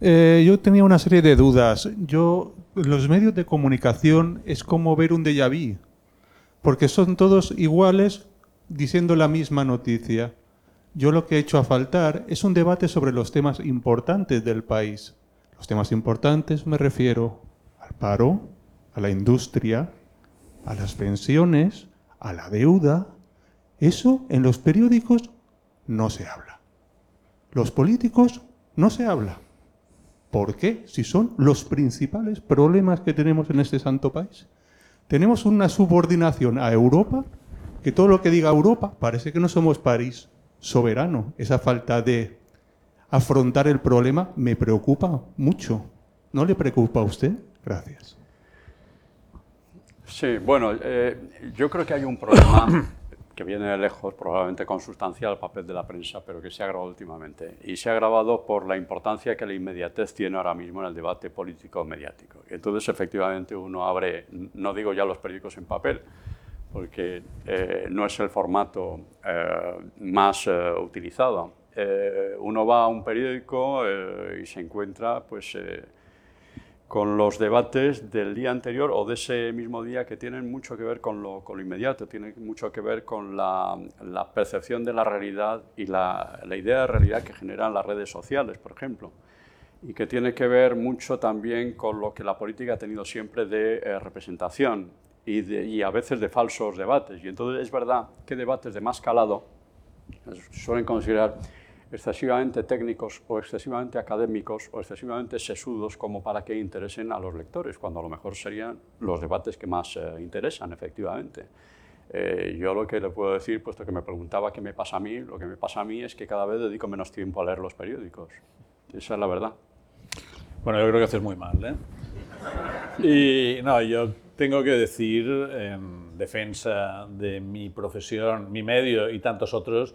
Eh, yo tenía una serie de dudas. Yo, los medios de comunicación es como ver un déjà vu porque son todos iguales diciendo la misma noticia. Yo lo que he hecho a faltar es un debate sobre los temas importantes del país. Los temas importantes me refiero al paro, a la industria, a las pensiones, a la deuda. Eso en los periódicos no se habla. Los políticos no se habla. ¿Por qué? Si son los principales problemas que tenemos en este santo país. Tenemos una subordinación a Europa, que todo lo que diga Europa parece que no somos París soberano. Esa falta de afrontar el problema me preocupa mucho. ¿No le preocupa a usted? Gracias.
Sí, bueno, eh, yo creo que hay un problema [coughs] que viene de lejos, probablemente consustancial al papel de la prensa, pero que se ha agravado últimamente. Y se ha agravado por la importancia que la inmediatez tiene ahora mismo en el debate político-mediático. Entonces, efectivamente, uno abre, no digo ya los periódicos en papel, porque eh, no es el formato eh, más eh, utilizado. uno va a un periódico y se encuentra, pues, con los debates del día anterior o de ese mismo día que tienen mucho que ver con lo, con lo inmediato, tienen mucho que ver con la, la percepción de la realidad y la, la, idea de realidad que generan las redes sociales, por ejemplo, y que tiene que ver mucho también con lo que la política ha tenido siempre de eh, representación y, de, y a veces de falsos debates. Y entonces es verdad que debates de más calado suelen considerar excesivamente técnicos o excesivamente académicos o excesivamente sesudos como para que interesen a los lectores, cuando a lo mejor serían los debates que más eh, interesan, efectivamente. Eh, yo lo que le puedo decir, puesto que me preguntaba qué me pasa a mí, lo que me pasa a mí es que cada vez dedico menos tiempo a leer los periódicos. Esa es la verdad.
Bueno, yo creo que haces muy mal. ¿eh? Y no, yo tengo que decir, en defensa de mi profesión, mi medio y tantos otros,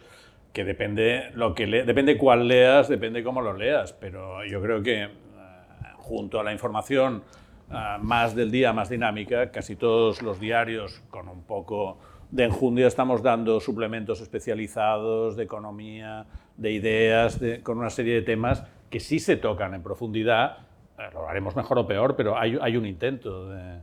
que depende lo que le, depende cuál leas, depende cómo lo leas, pero yo creo que uh, junto a la información uh, más del día, más dinámica, casi todos los diarios con un poco de enjundia estamos dando suplementos especializados de economía, de ideas, de, con una serie de temas que sí se tocan en profundidad, uh, lo haremos mejor o peor, pero hay, hay un intento de,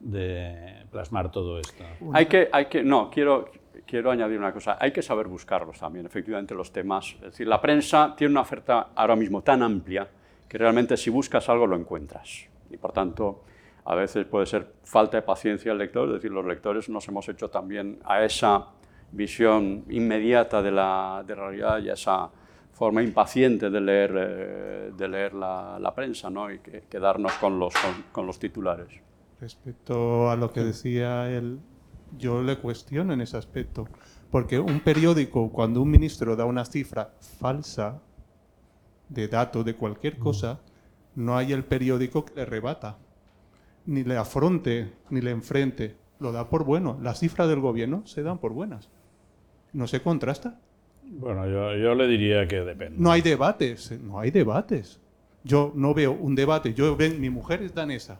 de plasmar todo esto.
Hay que, hay que, no, quiero, quiero añadir una cosa, hay que saber buscarlos también, efectivamente, los temas. Es decir, la prensa tiene una oferta ahora mismo tan amplia que realmente si buscas algo lo encuentras. Y por tanto, a veces puede ser falta de paciencia del lector, es decir, los lectores nos hemos hecho también a esa visión inmediata de la, de la realidad y a esa forma impaciente de leer, eh, de leer la, la, prensa ¿no? y que, quedarnos con los, con, con, los titulares.
Respecto a lo que decía él, yo le cuestiono en ese aspecto, porque un periódico, cuando un ministro da una cifra falsa de datos de cualquier mm. cosa, no hay el periódico que le rebata, ni le afronte, ni le enfrente. Lo da por bueno. Las cifras del gobierno se dan por buenas. ¿No se contrasta?
Bueno, yo, yo, le diría que depende.
No hay debates, no hay debates. Yo no veo un debate. Yo ven, mi mujer es danesa.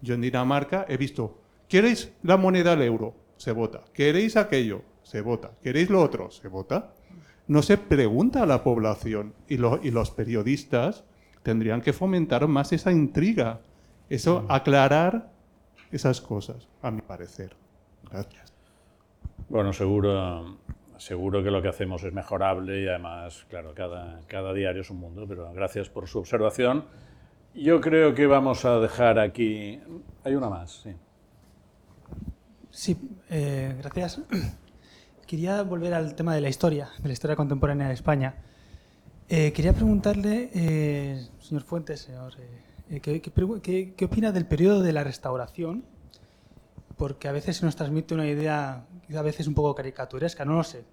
Yo en Dinamarca he visto, ¿queréis la moneda al euro? Se vota. ¿Queréis aquello? Se vota. ¿Queréis lo otro? Se vota. No se pregunta a la población y, lo, y los periodistas tendrían que fomentar más esa intriga, eso, aclarar esas cosas, a mi parecer. Gracias.
Bueno, seguro seguro que lo que hacemos es mejorable y además, claro, cada, cada diario es un mundo, pero gracias por su observación. Yo creo que vamos a dejar aquí... Hay una más, sí.
Sí, eh, gracias. [clears throat] Quería volver al tema de la historia, de la historia contemporánea de España. Eh, quería preguntarle, eh, señor Fuentes, señor, eh, ¿qué, qué, qué opina del periodo de la restauración? Porque a veces se nos transmite una idea a veces un poco caricaturesca, no lo sé.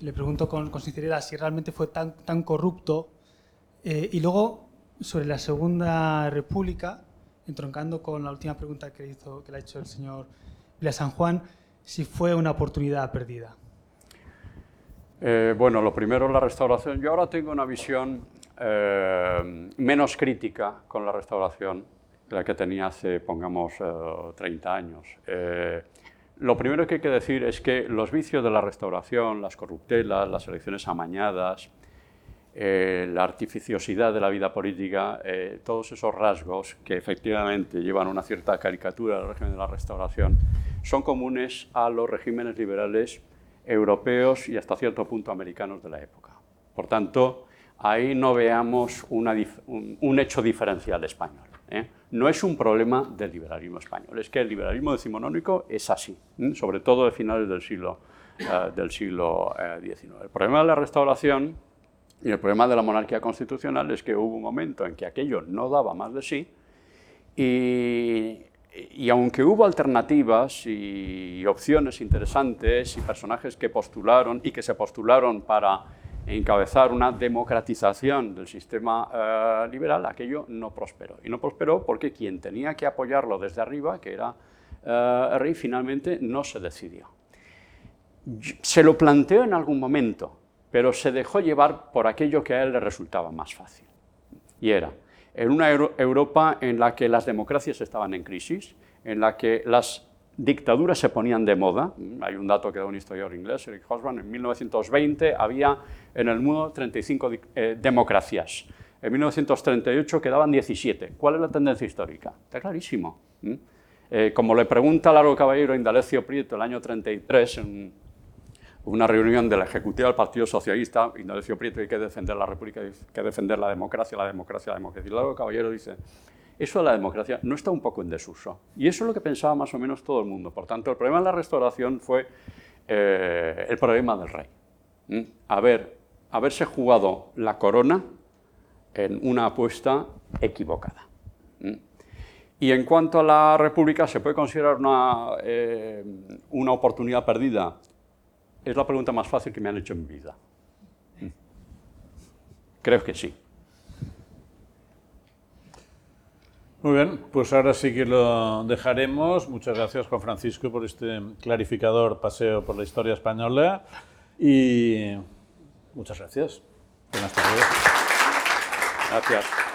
Le pregunto con, con sinceridad si realmente fue tan, tan corrupto. Eh, y luego, sobre la Segunda República, entroncando con la última pregunta que, hizo, que le ha hecho el señor Villa San Juan, si fue una oportunidad perdida.
Eh, bueno, lo primero, la restauración. Yo ahora tengo una visión eh, menos crítica con la restauración de la que tenía hace, pongamos, 30 años. Lo primero que hay que decir es que los vicios de la restauración, las corruptelas, las elecciones amañadas, eh, la artificiosidad de la vida política, eh, todos esos rasgos que efectivamente llevan una cierta caricatura del régimen de la restauración, son comunes a los regímenes liberales europeos y hasta cierto punto americanos de la época. Por tanto, ahí no veamos un, un hecho diferencial español. ¿eh? no es un problema del liberalismo español, es que el liberalismo decimonónico es así, sobre todo de finales del siglo. Eh, del siglo XIX. Eh, el problema de la restauración y el problema de la monarquía constitucional es que hubo un momento en que aquello no daba más de sí y, aunque hubo alternativas y opciones interesantes y personajes que postularon y que se postularon para encabezar una democratización del sistema eh, liberal, aquello no prosperó. Y no prosperó porque quien tenía que apoyarlo desde arriba, que era eh, rey, finalmente no se decidió. Se lo planteó en algún momento, pero se dejó llevar por aquello que a él le resultaba más fácil. Y era, en una Europa en la que las democracias estaban en crisis, en la que las dictaduras se ponían de moda. Hay un dato que da un historiador inglés, Eric Hobsbawm, en 1920 había en el mundo 35 eh, democracias. En 1938 quedaban 17. ¿Cuál es la tendencia histórica? Está clarísimo. Eh, como le pregunta Largo Caballero Indalecio Prieto el año 33 en una reunión de la ejecutiva del Partido Socialista, Indalecio Prieto, hay que defender la República, hay que defender la democracia, la democracia, la democracia. Y Largo Caballero dice, eso de la democracia no está un poco en desuso. Y eso es lo que pensaba más o menos todo el mundo. Por tanto, el problema de la restauración fue eh, el problema del rey. ¿Mm? Haber, haberse jugado la corona en una apuesta equivocada. ¿Mm? Y en cuanto a la República, ¿se puede considerar una, eh, una oportunidad perdida? Es la pregunta más fácil que me han hecho en vida. ¿Mm? Creo que sí.
Muy bien, pues ahora sí que lo dejaremos. Muchas gracias, Juan Francisco, por este clarificador paseo por la historia española. Y muchas gracias. Buenas tardes.
Gracias.